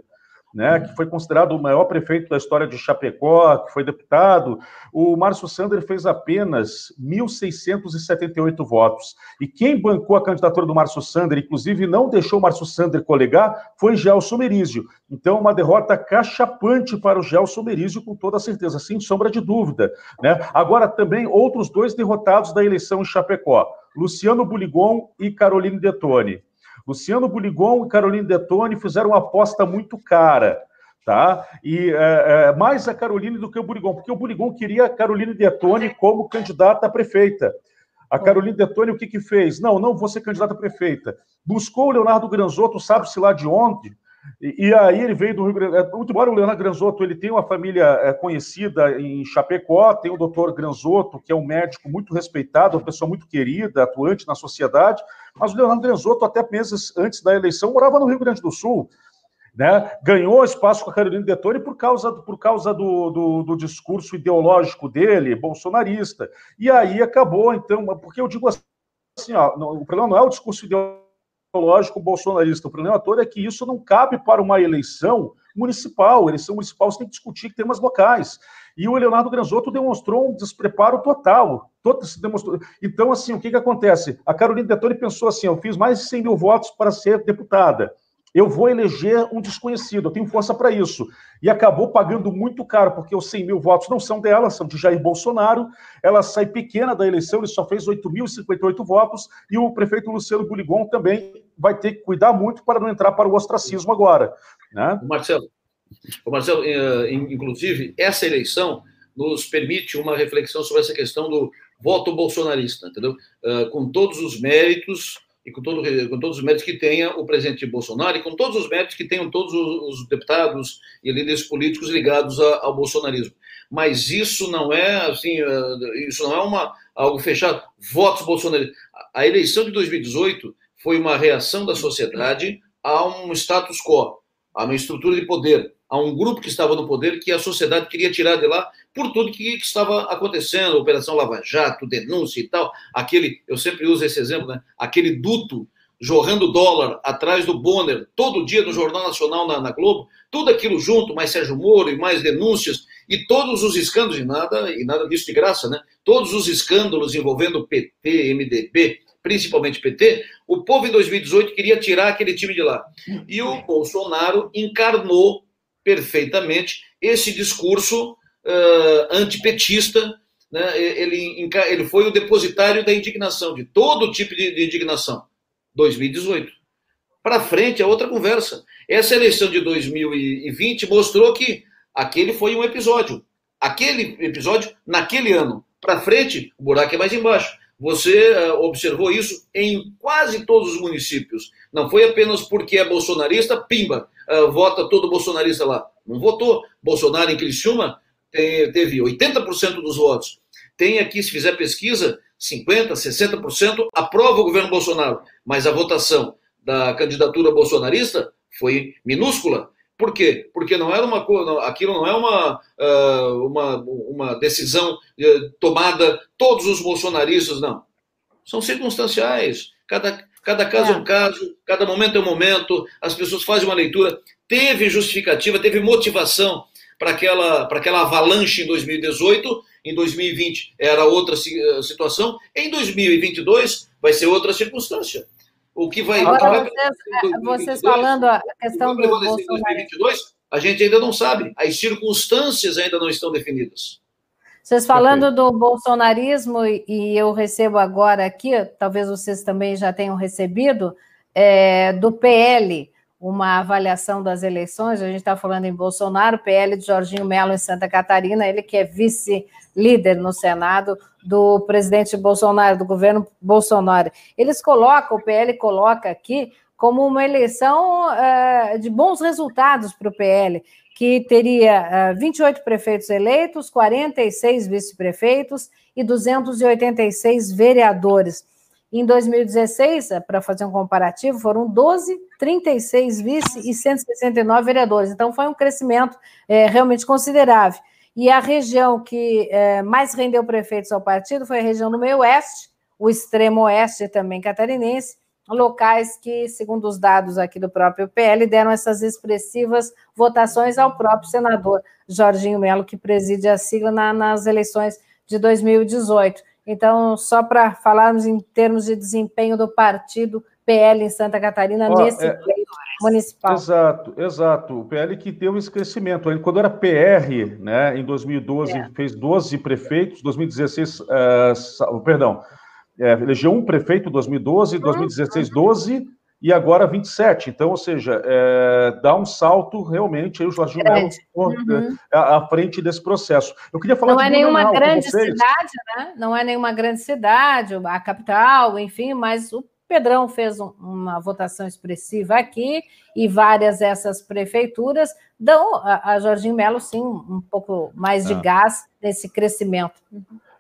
né, que foi considerado o maior prefeito da história de Chapecó, que foi deputado, o Márcio Sander fez apenas 1.678 votos. E quem bancou a candidatura do Márcio Sander, inclusive não deixou o Márcio Sander colegar, foi Gelson Merizio. Então, uma derrota cachapante para o Gelson Merizio, com toda certeza, sem sombra de dúvida. Né? Agora, também, outros dois derrotados da eleição em Chapecó, Luciano Buligon e Caroline Detone. Luciano Buligon e Caroline Detone fizeram uma aposta muito cara, tá? E é, é, mais a Caroline do que o Buligon, porque o Buligon queria a Caroline Detone como candidata a prefeita. A Caroline Detone o que que fez? Não, não vou ser candidata a prefeita. Buscou o Leonardo Granzotto, sabe-se lá de onde, e, e, aí ele veio do Rio Grande do Sul. Muito embora o Leonardo Granzotto ele tem uma família é, conhecida em Chapecó, tem o doutor Granzotto, que é um médico muito respeitado, uma pessoa muito querida, atuante na sociedade, mas o Leonardo Granzotto, até meses antes da eleição, morava no Rio Grande do Sul. Né? Ganhou espaço com a Carolina Detone por causa, por causa do, do, do, discurso ideológico dele, bolsonarista. E aí acabou, então, porque eu digo assim, ó, o problema não é o discurso ideológico ideológico bolsonarista. O problema todo é que isso não cabe para uma eleição municipal. Eleição municipal você tem que discutir temas locais. E o Leonardo Granzotto demonstrou um despreparo total. Todo se demonstrou. Então, assim, o que, que acontece? A Carolina Detoni pensou assim: eu fiz mais de 100 mil votos para ser deputada eu vou eleger um desconhecido, eu tenho força para isso. E acabou pagando muito caro, porque os 100 mil votos não são dela, são de Jair Bolsonaro. Ela sai pequena da eleição, ele só fez 8.058 votos, e o prefeito Luciano Buligon também vai ter que cuidar muito para não entrar para o ostracismo agora. Né? Marcelo, Marcelo, eh, inclusive, essa eleição nos permite uma reflexão sobre essa questão do voto bolsonarista, entendeu? Eh, com todos os méritos e com, todo, com todos os méritos que tenha o presidente Bolsonaro e com todos os méritos que tenham todos os, os deputados e líderes políticos ligados a, ao bolsonarismo. Mas isso não é assim, eh, isso não é uma, algo fechado. Votos bolsonaristas. A eleição de 2018 foi uma reação da sociedade a um status quo, a uma estrutura de poder, a um grupo que estava no poder que a sociedade queria tirar de lá por tudo que, que, estava acontecendo, Operação Lava Jato, denúncia e tal. Aquele, eu sempre uso esse exemplo, né? Aquele duto jorrando dólar atrás do Bonner, todo dia no Jornal Nacional na, na, Globo, tudo aquilo junto, mais Sérgio Moro e mais denúncias, e todos os escândalos, e nada, e nada disso de graça, né? Todos os escândalos envolvendo PT, MDB, principalmente PT, o povo em 2018 queria tirar aquele time de lá. E o Bolsonaro encarnou perfeitamente esse discurso uh, antipetista. Né? Ele, ele foi o depositário da indignação, de todo tipo de, de indignação. 2018. Para frente é outra conversa. Essa eleição de 2020 mostrou que Aquele foi um episódio. Aquele episódio, naquele ano. Para frente, o buraco é mais embaixo. Você uh, observou isso em quase todos os municípios. Não foi apenas porque é bolsonarista, pimba, uh, vota todo bolsonarista lá. Não votou. Bolsonaro em Criciúma teve 80% dos votos. Tem aqui, se fizer pesquisa, 50%, 60% aprova o governo Bolsonaro. Mas a votação da candidatura bolsonarista foi minúscula. Por quê? Porque não era uma aquilo não é uma, ah, uma, uma decisão eh, tomada todos os bolsonaristas, não. São circunstanciais. Cada, cada caso é. é um caso, cada momento é um momento, as pessoas fazem uma leitura. Teve justificativa, teve motivação para aquela, para aquela avalanche em 2018, em 2020 era outra eh, situação, em 2022 vai ser outra circunstância. O que vai. Agora, vocês, 2022, vocês falando a questão do Bolsonaro. 2022, a gente ainda não sabe. As circunstâncias ainda não estão definidas. Vocês falando do bolsonarismo, e eu recebo agora aqui, talvez vocês também já tenham recebido, é, do PL, uma avaliação das eleições. A gente está falando em Bolsonaro, PL de Jorginho Melo em Santa Catarina, ele que é vice-líder no Senado do presidente Bolsonaro, do governo Bolsonaro. Eles colocam, o PL coloca aqui como uma eleição uh, de bons resultados para o PL, que teria uh, eh, 28 prefeitos eleitos, 46 vice-prefeitos e 286 vereadores. Em 2016, eh, para fazer um comparativo, foram 12, 36 vice e 169 vereadores. Então, foi um crescimento é, realmente considerável. E a região que é, mais rendeu prefeitos ao partido foi a região do meio-oeste, o extremo oeste também catarinense, locais que, segundo os dados aqui do próprio PL, deram essas expressivas votações ao próprio senador Jorginho Melo, que preside a sigla na, nas eleições de 2018. Então, só para falarmos em termos de desempenho do partido PL em Santa Catarina oh, nesse é, municipal. Exato, exato. O PL que deu esse crescimento. Quando era PR, né, em 2012, é. fez 12 prefeitos, 2016, uh, eh, perdão, é, elegeu um prefeito em 2012, 2016, 12, e agora 27. Então, ou seja, é, dá um salto realmente aí o Jorginho Melo uhum. à, à, frente desse processo. Eu queria falar Não é nenhuma grande cidade, né? Não é nenhuma grande cidade, a capital, enfim, mas o Pedrão fez um, uma votação expressiva aqui e várias dessas prefeituras dão a, a Jorginho Melo, sim, um pouco mais de ah. gás nesse crescimento.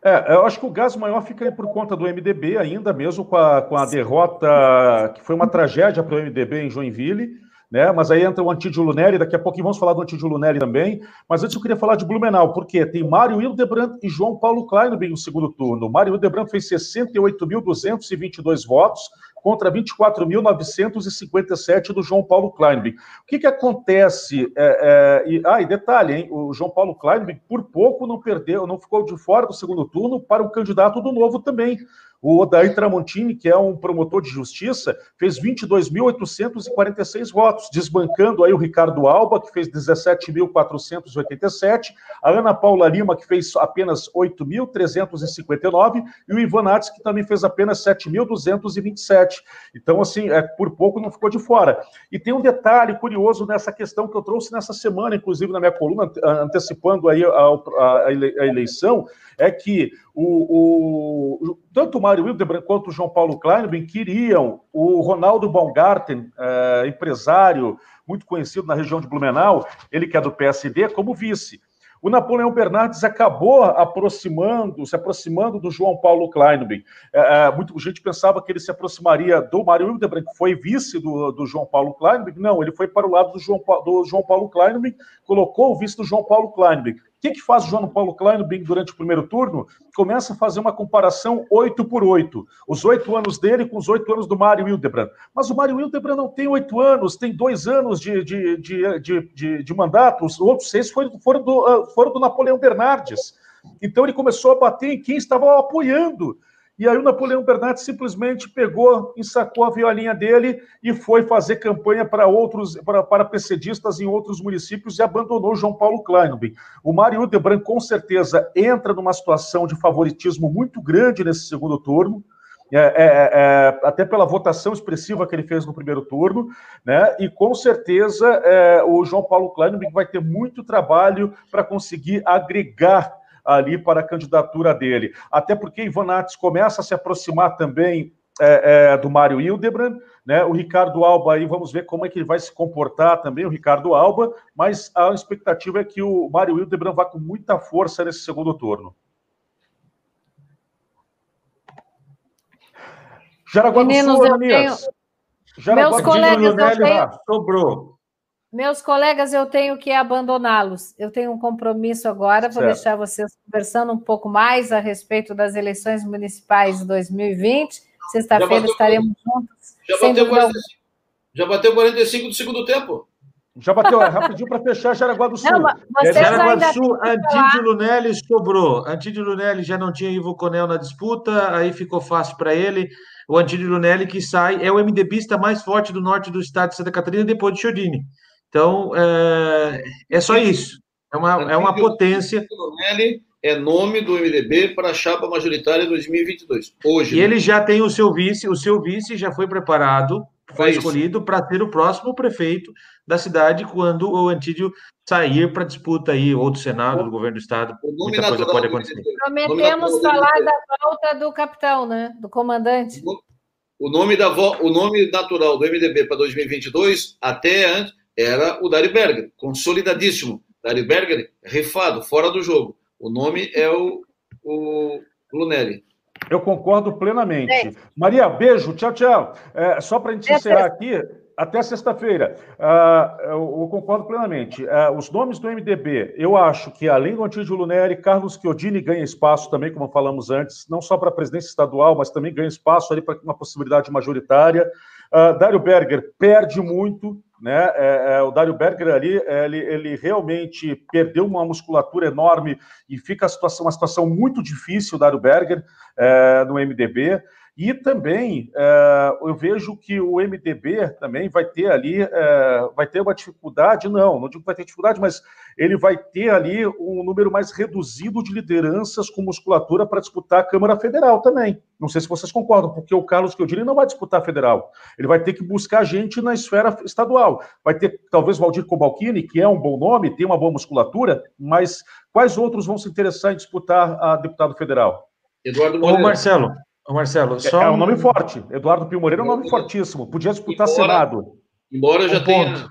É, eu acho que o gás maior fica por conta do MDB, ainda mesmo com a, com a derrota, que foi uma tragédia para o MDB em Joinville né? Mas aí entra o Antídio Lunelli, daqui a pouquinho vamos falar do Antídio Lunelli também. Mas antes eu queria falar de Blumenau, porque tem Mário Hildebrand e João Paulo Kleinberg no segundo turno. Mário Hildebrand fez 68.222 votos contra 24.957 do João Paulo Kleinberg. O que, que acontece? É, é, e, ah, e detalhe, hein? o João Paulo Kleinberg por pouco não perdeu, não ficou de fora do segundo turno para o candidato do Novo também. O Odair Tramontini, que é um promotor de justiça, fez 22.846 votos, desbancando aí o Ricardo Alba, que fez 17.487, a Ana Paula Lima, que fez apenas 8.359, e o Ivan Nats, que também fez apenas 7.227. Então, assim, é, por pouco não ficou de fora. E tem um detalhe curioso nessa questão que eu trouxe nessa semana, inclusive na minha coluna, antecipando aí a, a, a eleição, é que o, o, tanto o Mário Hildebrand quanto o João Paulo Kleinben queriam o Ronaldo Baumgarten, é, empresário muito conhecido na região de Blumenau, ele que é do PSD, como vice. O Napoleão Bernardes acabou aproximando, se aproximando do João Paulo Kleinben. É, é muita gente pensava que ele se aproximaria do Mário Hildebrand, que foi vice do, do João Paulo Kleinben. Não, ele foi para o lado do João, do João Paulo Kleinben, colocou o vice do João Paulo Kleinben. Que, que faz o João Paulo Kleinberg durante o primeiro turno? Começa a fazer uma comparação 8 por 8. Os oito anos dele com os oito anos do Mário Hildebrand. Mas o Mário Hildebrand não tem oito anos, tem dois anos de, de, de, de, de, de mandato. Os outros seis foram, foram, do, ah, foram do Napoleão Bernardes. Então ele começou a bater em quem estava apoiando. E aí o Napoleão Bernardes simplesmente pegou, ensacou a violinha dele e foi fazer campanha para outros, para, para PCDistas em outros municípios e abandonou João Paulo Kleinberg. O Mário Udebran com certeza entra numa situação de favoritismo muito grande nesse segundo turno. é, é, é, até pela votação expressiva que ele fez no primeiro turno, né? E com certeza é, o João Paulo Kleinberg vai ter muito trabalho para conseguir agregar ali para a candidatura dele. Até porque Ivan Nates começa a se aproximar também é, é, do Mário Hildebrand, né? O Ricardo Alba aí, vamos ver como é que ele vai se comportar também, o Ricardo Alba, mas a expectativa é que o Mário Hildebrand vá com muita força nesse segundo turno. Jaraguá do Meninos, Sul, Ananias. Tenho... Meus colegas, eu tenho... sobrou. Meus colegas, eu tenho que abandoná-los. Eu tenho um compromisso agora, vou deixar vocês conversando um pouco mais a respeito das eleições municipais de 2020. Sexta-feira estaremos juntos. Já bateu, 45, já bateu 45 do segundo tempo. Já bateu, é rapidinho para fechar Jaraguá do Sul. Não, é, Jaraguá do Sul, Antídio Lunelli sobrou. Antídio Lunelli já não tinha Ivo Conel na disputa, aí ficou fácil para ele. O Antídio Lunelli que sai é o MDBista mais forte do norte do estado de Santa Catarina depois de Chiodini. Então, é, é só isso. É uma, é uma potência. Lunelli é nome do MDB para a chapa majoritária 2022. Hoje. E né? ele já tem o seu vice, o seu vice já foi preparado, foi é escolhido para ser o próximo prefeito da cidade quando o Antídio sair para disputa aí, ou do Senado, do governo do Estado. Muita coisa pode acontecer. Prometemos falar da volta do capitão, né? Do comandante. O nome, da o nome natural do MDB para 2022, até antes, era o Dari Berger, consolidadíssimo. Dari Berger, rifado, fora do jogo. O nome é o, o Lunelli. Eu concordo plenamente. É. Maria, beijo, tchau, tchau. É, só para a gente encerrar aqui, até sexta-feira. Uh, eu, eu, concordo plenamente. Uh, os nomes do MDB, eu acho que além do Antídio Luneri, Carlos Chiodini ganha espaço também, como falamos antes, não só para a presidência estadual, mas também ganha espaço ali para uma possibilidade majoritária. Uh, Dário Berger perde muito, né? É, é, o Dário Berger ali, ele, ele, realmente perdeu uma musculatura enorme e fica a situação, uma situação muito difícil, o Dário Berger, é, no MDB. E também é, eu vejo que o MDB também vai ter ali, é, vai ter uma dificuldade, não, não digo que vai ter dificuldade, mas ele vai ter ali um número mais reduzido de lideranças com musculatura para disputar a Câmara Federal também. Não sei se vocês concordam, porque o Carlos Chiodini não vai disputar a federal. Ele vai ter que buscar gente na esfera estadual. Vai ter talvez Valdir Cobalcini, que é um bom nome, tem uma boa musculatura, mas quais outros vão se interessar em disputar a deputado federal? Eduardo Moreira. Ô, Marcelo, Marcelo, é, só é, um nome forte. Eduardo Pio Moreira é um nome fortíssimo. Podia disputar embora, Senado. Embora já um tenha.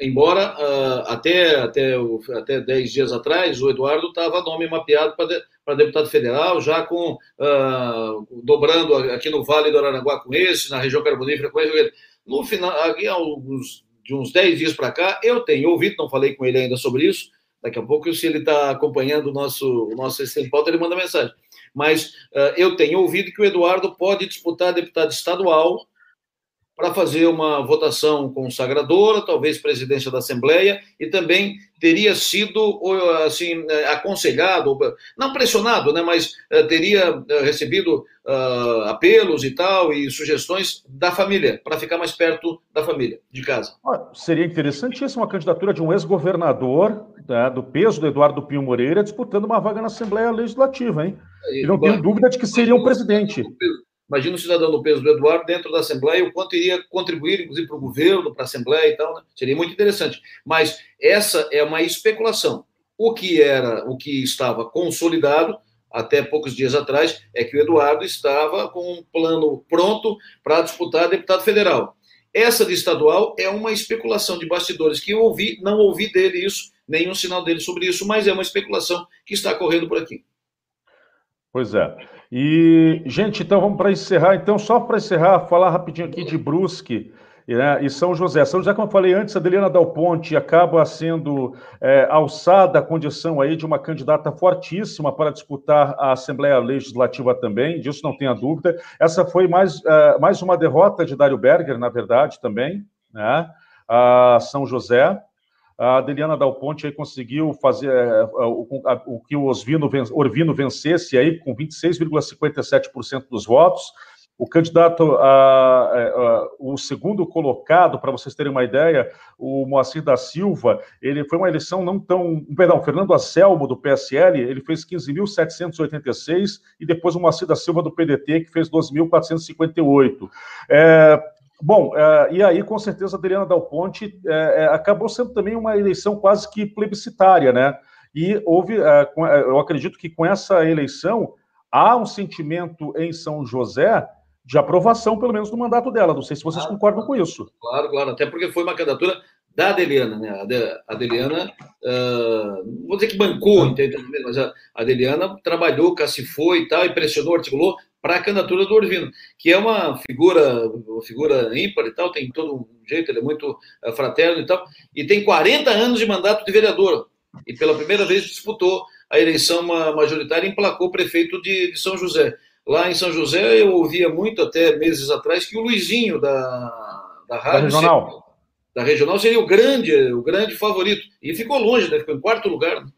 Embora uh, até, até, até 10 dias atrás, o Eduardo estava nome mapeado para de, deputado federal, já com uh, dobrando aqui no Vale do Araranguá com esse, na região carbonífera com esse. No final, aqui há uns, de uns 10 dias para cá, eu tenho ouvido, não falei com ele ainda sobre isso. Daqui a pouco, se ele está acompanhando o nosso, o nosso pauta, ele manda mensagem mas uh, eu tenho ouvido que o Eduardo pode disputar deputado estadual para fazer uma votação consagradora, talvez presidência da Assembleia, e também teria sido assim eh, aconselhado, não pressionado, né, mas teria recebido uh, apelos e tal e sugestões da família para ficar mais perto da família, de casa. Seria interessantíssima a candidatura de um ex-governador né, do peso do Eduardo Pinho Moreira disputando uma vaga na Assembleia Legislativa, hein? E não tenho dúvida de que seria um presidente. Imagina o cidadão do peso do Eduardo dentro da Assembleia, o quanto iria contribuir, inclusive, para o governo, para a Assembleia e tal, né? Seria muito interessante. Mas essa é uma especulação. O que era, o que estava consolidado até poucos dias atrás, é que o Eduardo estava com um plano pronto para disputar deputado federal. Essa de estadual é uma especulação de bastidores que eu ouvi, não ouvi dele isso, nenhum sinal dele sobre isso, mas é uma especulação que está correndo por aqui. Pois é. E, gente, então vamos para encerrar. Então, só para encerrar, falar rapidinho aqui de Brusque né, e São José. São José, como eu falei antes, a Adeliana Dal Ponte acaba sendo é, alçada a condição aí de uma candidata fortíssima para disputar a Assembleia Legislativa também, disso não tenha dúvida. Essa foi mais, é, mais uma derrota de Dário Berger, na verdade, também, né? A São José a Adeliana Dal Ponte aí conseguiu fazer é, o, o, que o Osvino, Orvino vencesse aí com 26,57% dos votos. o candidato, a, a, o segundo colocado, para vocês terem uma ideia, o Moacir da Silva, ele foi uma eleição não tão. Perdão, Fernando Anselmo, do PSL, ele fez 15.786, e depois o Moacir da Silva, do PDT, que fez 12.458. É, Bom, é, e aí, com certeza, a Adriana Dal Ponte é, é, acabou sendo também uma eleição quase que plebiscitária, né? E houve, eu acredito que com essa eleição, há um sentimento em São José de aprovação, pelo menos, do mandato dela. Não sei se vocês claro, concordam com isso. Claro, claro, até porque foi uma candidatura da Adeliana, né? A Adeliana, uh, vou dizer que bancou, entendeu? mas a Adeliana trabalhou, cacifou e tal, impressionou, articulou para a candidatura do Orvino, que é uma figura, uma figura ímpar e tal, tem todo um jeito, ele é muito uh, fraterno e tal, e tem 40 anos de mandato de vereador, e pela primeira vez disputou a eleição majoritária e emplacou o prefeito de, de São José. Lá em São José, eu ouvia muito, até meses atrás, que o Luizinho da, da rádio. Da regional. Seria, da regional seria o grande, o grande favorito. E ficou longe, né? Ficou em quarto lugar. Né?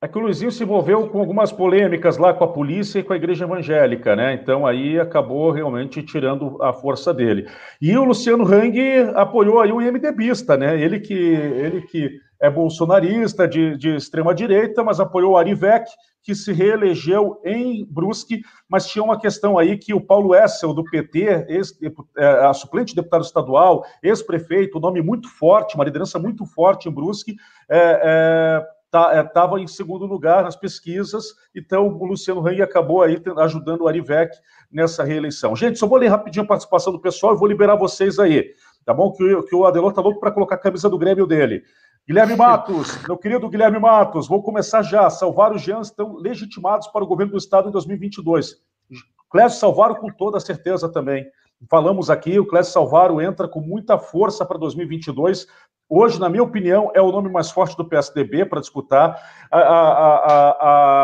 É que o Luizinho se envolveu com algumas polêmicas lá com a polícia e com a igreja evangélica, né? Então aí acabou realmente tirando a força dele. E o Luciano Hang apoiou aí o IMDBista, né? Ele que, ele que é bolsonarista de, de extrema direita, mas apoiou o Arivec, que se reelegeu em Brusque, mas tinha uma questão aí que o Paulo Essel, do PT, ex, é, a suplente deputado estadual, ex-prefeito, nome muito forte, uma liderança muito forte em Brusque, é, é, estava tá, é, em segundo lugar nas pesquisas, então o Luciano Hang acabou aí ajudando o Arivec nessa reeleição. Gente, só vou ler rapidinho a participação do pessoal e vou liberar vocês aí, tá bom? Que, que o Adelor tá louco para colocar a camisa do Grêmio dele. Guilherme Matos, meu querido Guilherme Matos, vou começar já. Salvar os Jean estão legitimados para o governo do Estado em 2022. Clécio Salvaro, com toda certeza também. Falamos aqui, o Clécio Salvaro entra com muita força para 2022, Hoje, na minha opinião, é o nome mais forte do PSDB para disputar. A, a,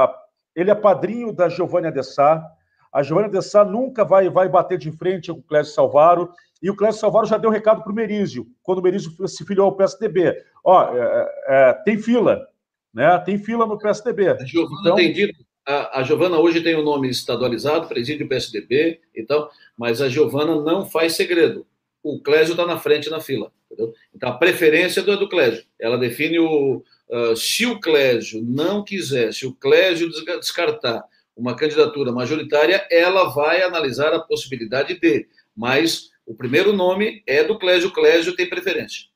a, ele é padrinho da Giovanna Dessá. A Giovanna Dessá nunca vai, vai bater de frente com o Clécio Salvaro. E o Clécio Salvaro já deu recado para o Merizio, quando o Merizio se filiou ao PSDB. Ó, é, é, é, tem fila, né? Tem fila no PSDB. A Giovana então... tem dito, a, a Giovana hoje tem o um nome estadualizado, preside o PSDB e tal, mas a Giovana não faz segredo. O Clésio está na frente na fila. Entendeu? Então, a preferência do, do Clésio. Ela define o. Uh, se o Clésio não quiser, se o Clésio descartar uma candidatura majoritária, ela vai analisar a possibilidade de. Mas o primeiro nome é do Clésio. O Clésio tem preferência.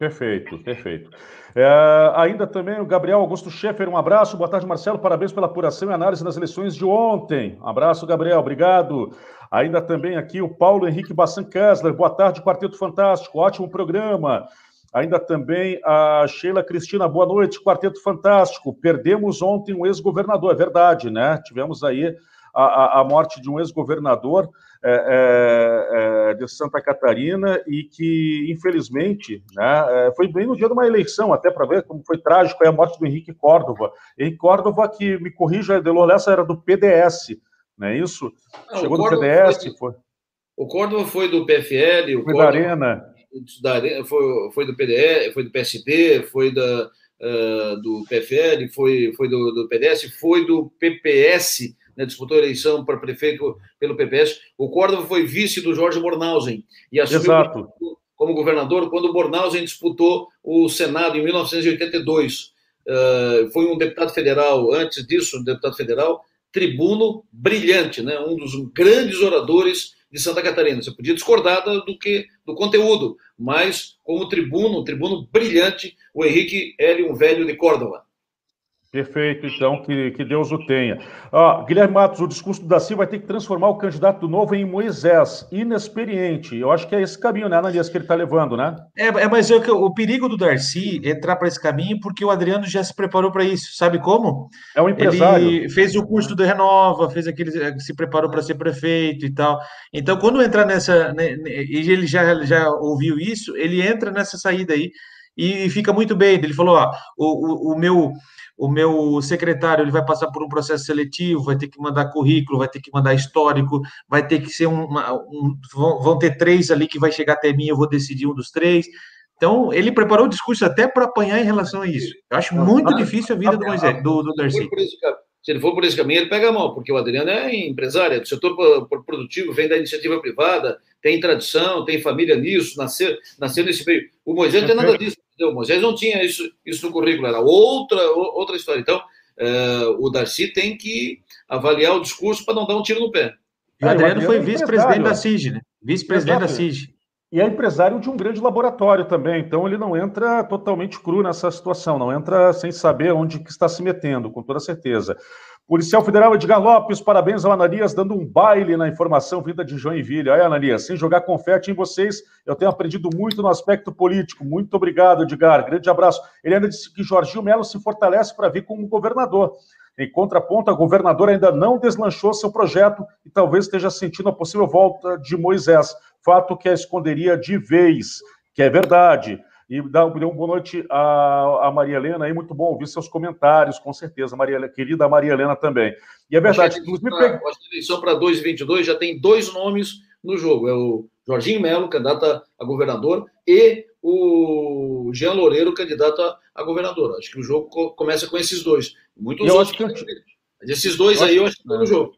Perfeito, perfeito. É, ainda também o Gabriel Augusto Schaeffer, um abraço. Boa tarde, Marcelo. Parabéns pela apuração e análise das eleições de ontem. Abraço, Gabriel. Obrigado. Ainda também aqui o Paulo Henrique Bassan Kessler. Boa tarde, Quarteto Fantástico. Ótimo programa. Ainda também a Sheila Cristina, boa noite, Quarteto Fantástico. Perdemos ontem um ex-governador, é verdade, né? Tivemos aí a, a, a morte de um ex-governador é, é, é, de Santa Catarina e que, infelizmente, né, é, foi bem no dia de uma eleição, até para ver como foi trágico a morte do Henrique Córdova. Henrique Córdova, que me corrija, Delor, essa era do PDS, não é isso? Não, Chegou do PDS. Foi, foi, O Córdova foi do PFL, o foi Córdova, da Arena. Da, foi, foi do PDS, foi do PSD, foi da, uh, do PFL, foi, foi do, do PDS, foi do PPS, né, disputou a eleição para prefeito pelo PPS. O Córdova foi vice do Jorge Bornhausen e assumiu Exato. como governador quando o Bornhausen disputou o Senado em 1982. Uh, foi um deputado federal, antes disso, um deputado federal, tribuno brilhante, né? um dos grandes oradores de Santa Catarina. Você podia discordar do que do conteúdo, mas como tribuno, um tribuno brilhante, o Henrique Hélio, um velho de Córdoba. Perfeito, então, que, que Deus o tenha. Ah, Guilherme Matos, o discurso do Daci vai ter que transformar o candidato do novo em Moisés, inexperiente. Eu acho que é esse caminho, né, Ananias, que ele está levando, né? É, é mas é o, o perigo do Darcy entrar para esse caminho porque o Adriano já se preparou para isso. Sabe como? É um empresário. Ele fez o curso do Renova, fez aquele, se preparou para ser prefeito e tal. Então, quando entrar nessa. Né, e ele já, já ouviu isso, ele entra nessa saída aí e fica muito bem. Ele falou: ó, o, o, o meu o meu secretário ele vai passar por um processo seletivo, vai ter que mandar currículo, vai ter que mandar histórico, vai ter que ser uma, um, vão, ter três ali que vai chegar até mim, eu vou decidir um dos três. Então, ele preparou o discurso até para apanhar em relação a isso. Eu acho muito difícil a vida do Moisés, do, do Darcy. Foi por, isso que, Se ele for por esse caminho, ele pega mal, porque o Adriano é empresário, é do setor produtivo, vem da iniciativa privada, tem tradição, tem família nisso, nasceu, nasceu nesse meio. O Moisés não tem nada disso, entendeu? O Moisés não tinha isso, isso no currículo, era outra, outra história. Então, é, o Darcy tem que avaliar o discurso para não dar um tiro no pé. E o Adriano foi vice-presidente da CIG, né? Vice-presidente da CIG. E é empresário de um grande laboratório também, então ele não entra totalmente cru nessa situação, não entra sem saber onde que está se metendo, com toda certeza. Policial Federal Edgar Lopes, parabéns ao Ananias, dando um baile na informação vinda de Joinville. Aí, Ananias, sem jogar confete em vocês, eu tenho aprendido muito no aspecto político. Muito obrigado, Edgar. Grande abraço. Ele ainda disse que Jorginho Melo se fortalece para vir como governador. Em contraponto, a governadora ainda não deslanchou seu projeto e talvez esteja sentindo a possível volta de Moisés, fato que a esconderia de vez, que é verdade. E dá, uma boa noite a, a, Maria Helena aí, muito bom ouvir seus comentários, com certeza, Maria, querida Maria Helena também. E é verdade, acho inclusive. Pra, acho eleição para 2022 já tem dois nomes no jogo: é o Jorginho Melo, candidato a governador, e o Jean Loureiro, candidato a, governador. Acho que o jogo começa com esses dois. Muitos eu outros. Acho que... Mas esses dois eu aí eu acho que estão no jogo.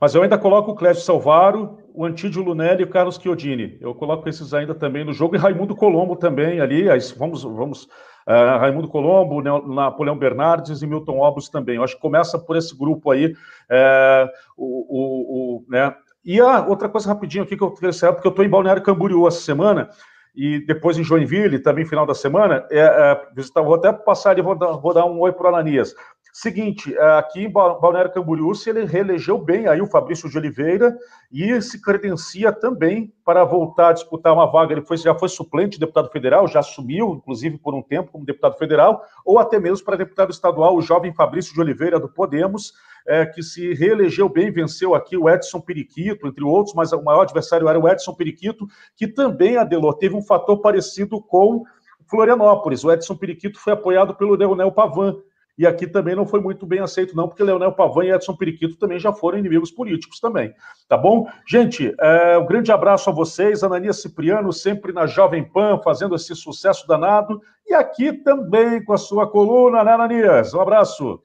Mas eu ainda coloco o Clécio Salvaro, o Antídio Lunelli e o Carlos Chiodini. Eu coloco esses ainda também no jogo, e Raimundo Colombo também ali. Vamos, vamos uh, Raimundo Colombo, Napoleão Bernardes e Milton Obus também. Eu acho que começa por esse grupo aí. Uh, o, o, o, né? E a outra coisa rapidinho aqui que eu queria saber, porque eu estou em Balneário Camboriú essa semana, e depois em Joinville, também final da semana, é, é, vou até passar ali, vou dar, vou dar um oi para o Ananias. Seguinte, é, aqui em Balneário Camboriú, se ele reelegeu bem aí o Fabrício de Oliveira e se credencia também para voltar a disputar uma vaga. Ele foi, já foi suplente de deputado federal, já assumiu, inclusive, por um tempo como deputado federal, ou até mesmo para deputado estadual, o jovem Fabrício de Oliveira, do Podemos, é, que se reelegeu bem, venceu aqui o Edson Periquito, entre outros, mas o maior adversário era o Edson Periquito, que também, Adelor, teve um fator parecido com Florianópolis. O Edson Periquito foi apoiado pelo Leonel Pavan, e aqui também não foi muito bem aceito, não, porque Leonel Pavan e Edson Periquito também já foram inimigos políticos também. Tá bom? Gente, é, um grande abraço a vocês. Ananias Cipriano, sempre na Jovem Pan, fazendo esse sucesso danado. E aqui também com a sua coluna, né, Ananias? Um abraço.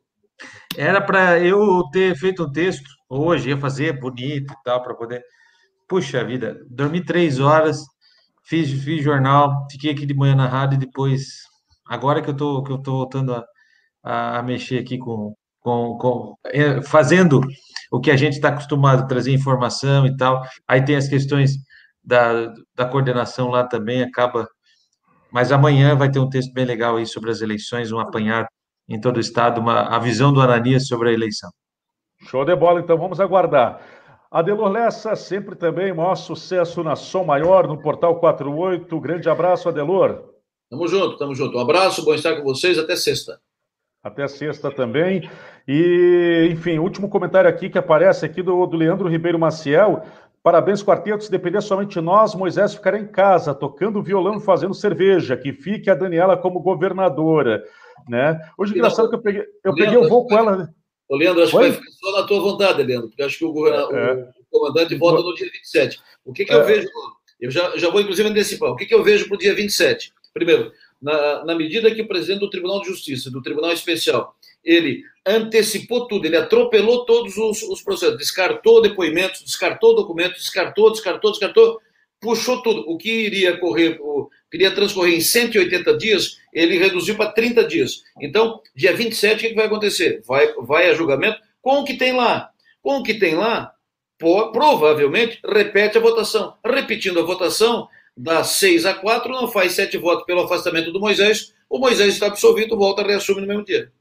Era para eu ter feito um texto hoje, ia fazer bonito e tal, para poder. Puxa vida, dormi três horas, fiz, fiz jornal, fiquei aqui de manhã na rádio e depois. Agora que eu tô, que eu tô voltando a a, a mexer aqui com, com, com, é, fazendo o que a gente está acostumado, trazer informação e tal. Aí tem as questões da, da coordenação lá também, acaba. Mas amanhã vai ter um texto bem legal aí sobre as eleições, um apanhado em todo o estado, uma, a visão do Ananias sobre a eleição. Show de bola, então vamos aguardar. Adelor Lessa, sempre também maior sucesso na Som Maior, no Portal 48. Grande abraço, Adelor. Tamo junto, tamo junto. Um abraço, bom estar com vocês, até sexta. Até sexta também. E, enfim, último comentário aqui que aparece aqui do, do Leandro Ribeiro Maciel. Parabéns, quarteto. Se depender somente de nós, Moisés ficará em casa, tocando violão, fazendo cerveja. Que fique a Daniela como governadora. Né? Hoje, engraçado que eu peguei, eu peguei o voo com ela. Né? Ô, Leandro, acho Oi? que vai ficar só na tua vontade, Leandro, porque acho que o, é. o comandante volta no dia 27. O que, que eu é. vejo? Eu já, já vou, inclusive, antecipar. O que, que eu vejo para o dia 27? Primeiro, na, na medida que o presidente do Tribunal de Justiça, do Tribunal Especial, ele antecipou tudo, ele atropelou todos os, os processos, descartou depoimentos, descartou documentos, descartou, descartou, descartou, puxou tudo. O que iria correr, o, transcorrer em 180 dias, ele reduziu para 30 dias. Então, dia 27, o que, que vai acontecer? Vai, vai a julgamento com o que tem lá. Com o que tem lá, provavelmente repete a votação. Repetindo a votação, dá 6 a 4, não faz sete votos pelo afastamento do Moisés, o Moisés está absolvido, volta reassume no mesmo dia.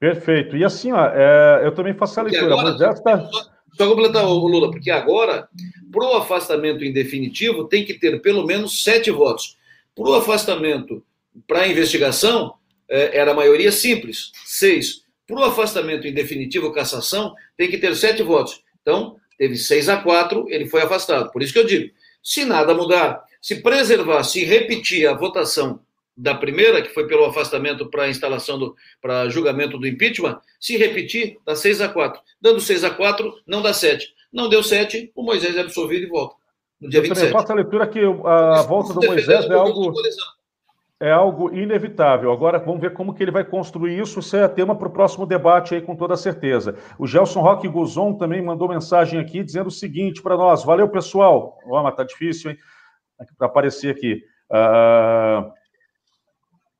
Perfeito. E assim, ó, é, eu também faço a leitura. Agora, Moisés tá... só, só completar, o Lula, porque agora, para o afastamento em definitivo, tem que ter pelo menos sete votos. Para o afastamento para a investigação, é, era a maioria simples, seis. Para o afastamento em definitivo, cassação, tem que ter sete votos. Então, teve seis a quatro, ele foi afastado. Por isso que eu digo, se nada mudar, se preservar, se repetir a votação da primeira, que foi pelo afastamento para a instalação do para julgamento do impeachment, se repetir, dá 6 a 4. Dando 6 a 4, não dá 7. Não deu 7, o Moisés é absolvido e volta. No dia 27. Eu faço a leitura que a volta do Moisés é algo. é algo inevitável. Agora vamos ver como que ele vai construir isso. Isso é tema para o próximo debate aí, com toda certeza. O Gelson Roque Guzon também mandou mensagem aqui dizendo o seguinte para nós: valeu, pessoal. Ó, mas tá difícil, hein? Para aparecer aqui. Uh...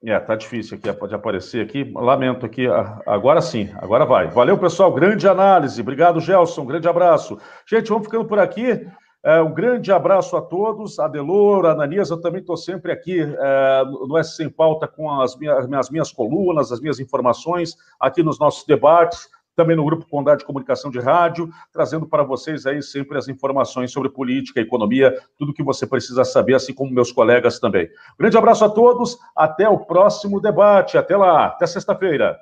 É, tá difícil aqui, pode aparecer aqui. Lamento aqui. Agora sim, agora vai. Valeu, pessoal. Grande análise. Obrigado, Gelson. Grande abraço. Gente, vamos ficando por aqui. É, um grande abraço a todos. Adelor, Ananias, eu também estou sempre aqui é, no S Sem Pauta com as minhas, as minhas colunas, as minhas informações, aqui nos nossos debates, também no Grupo Condado de Comunicação de Rádio, trazendo para vocês aí sempre as informações sobre política, economia, tudo que você precisa saber, assim como meus colegas também. Grande abraço a todos, até o próximo debate. Até lá, até sexta-feira.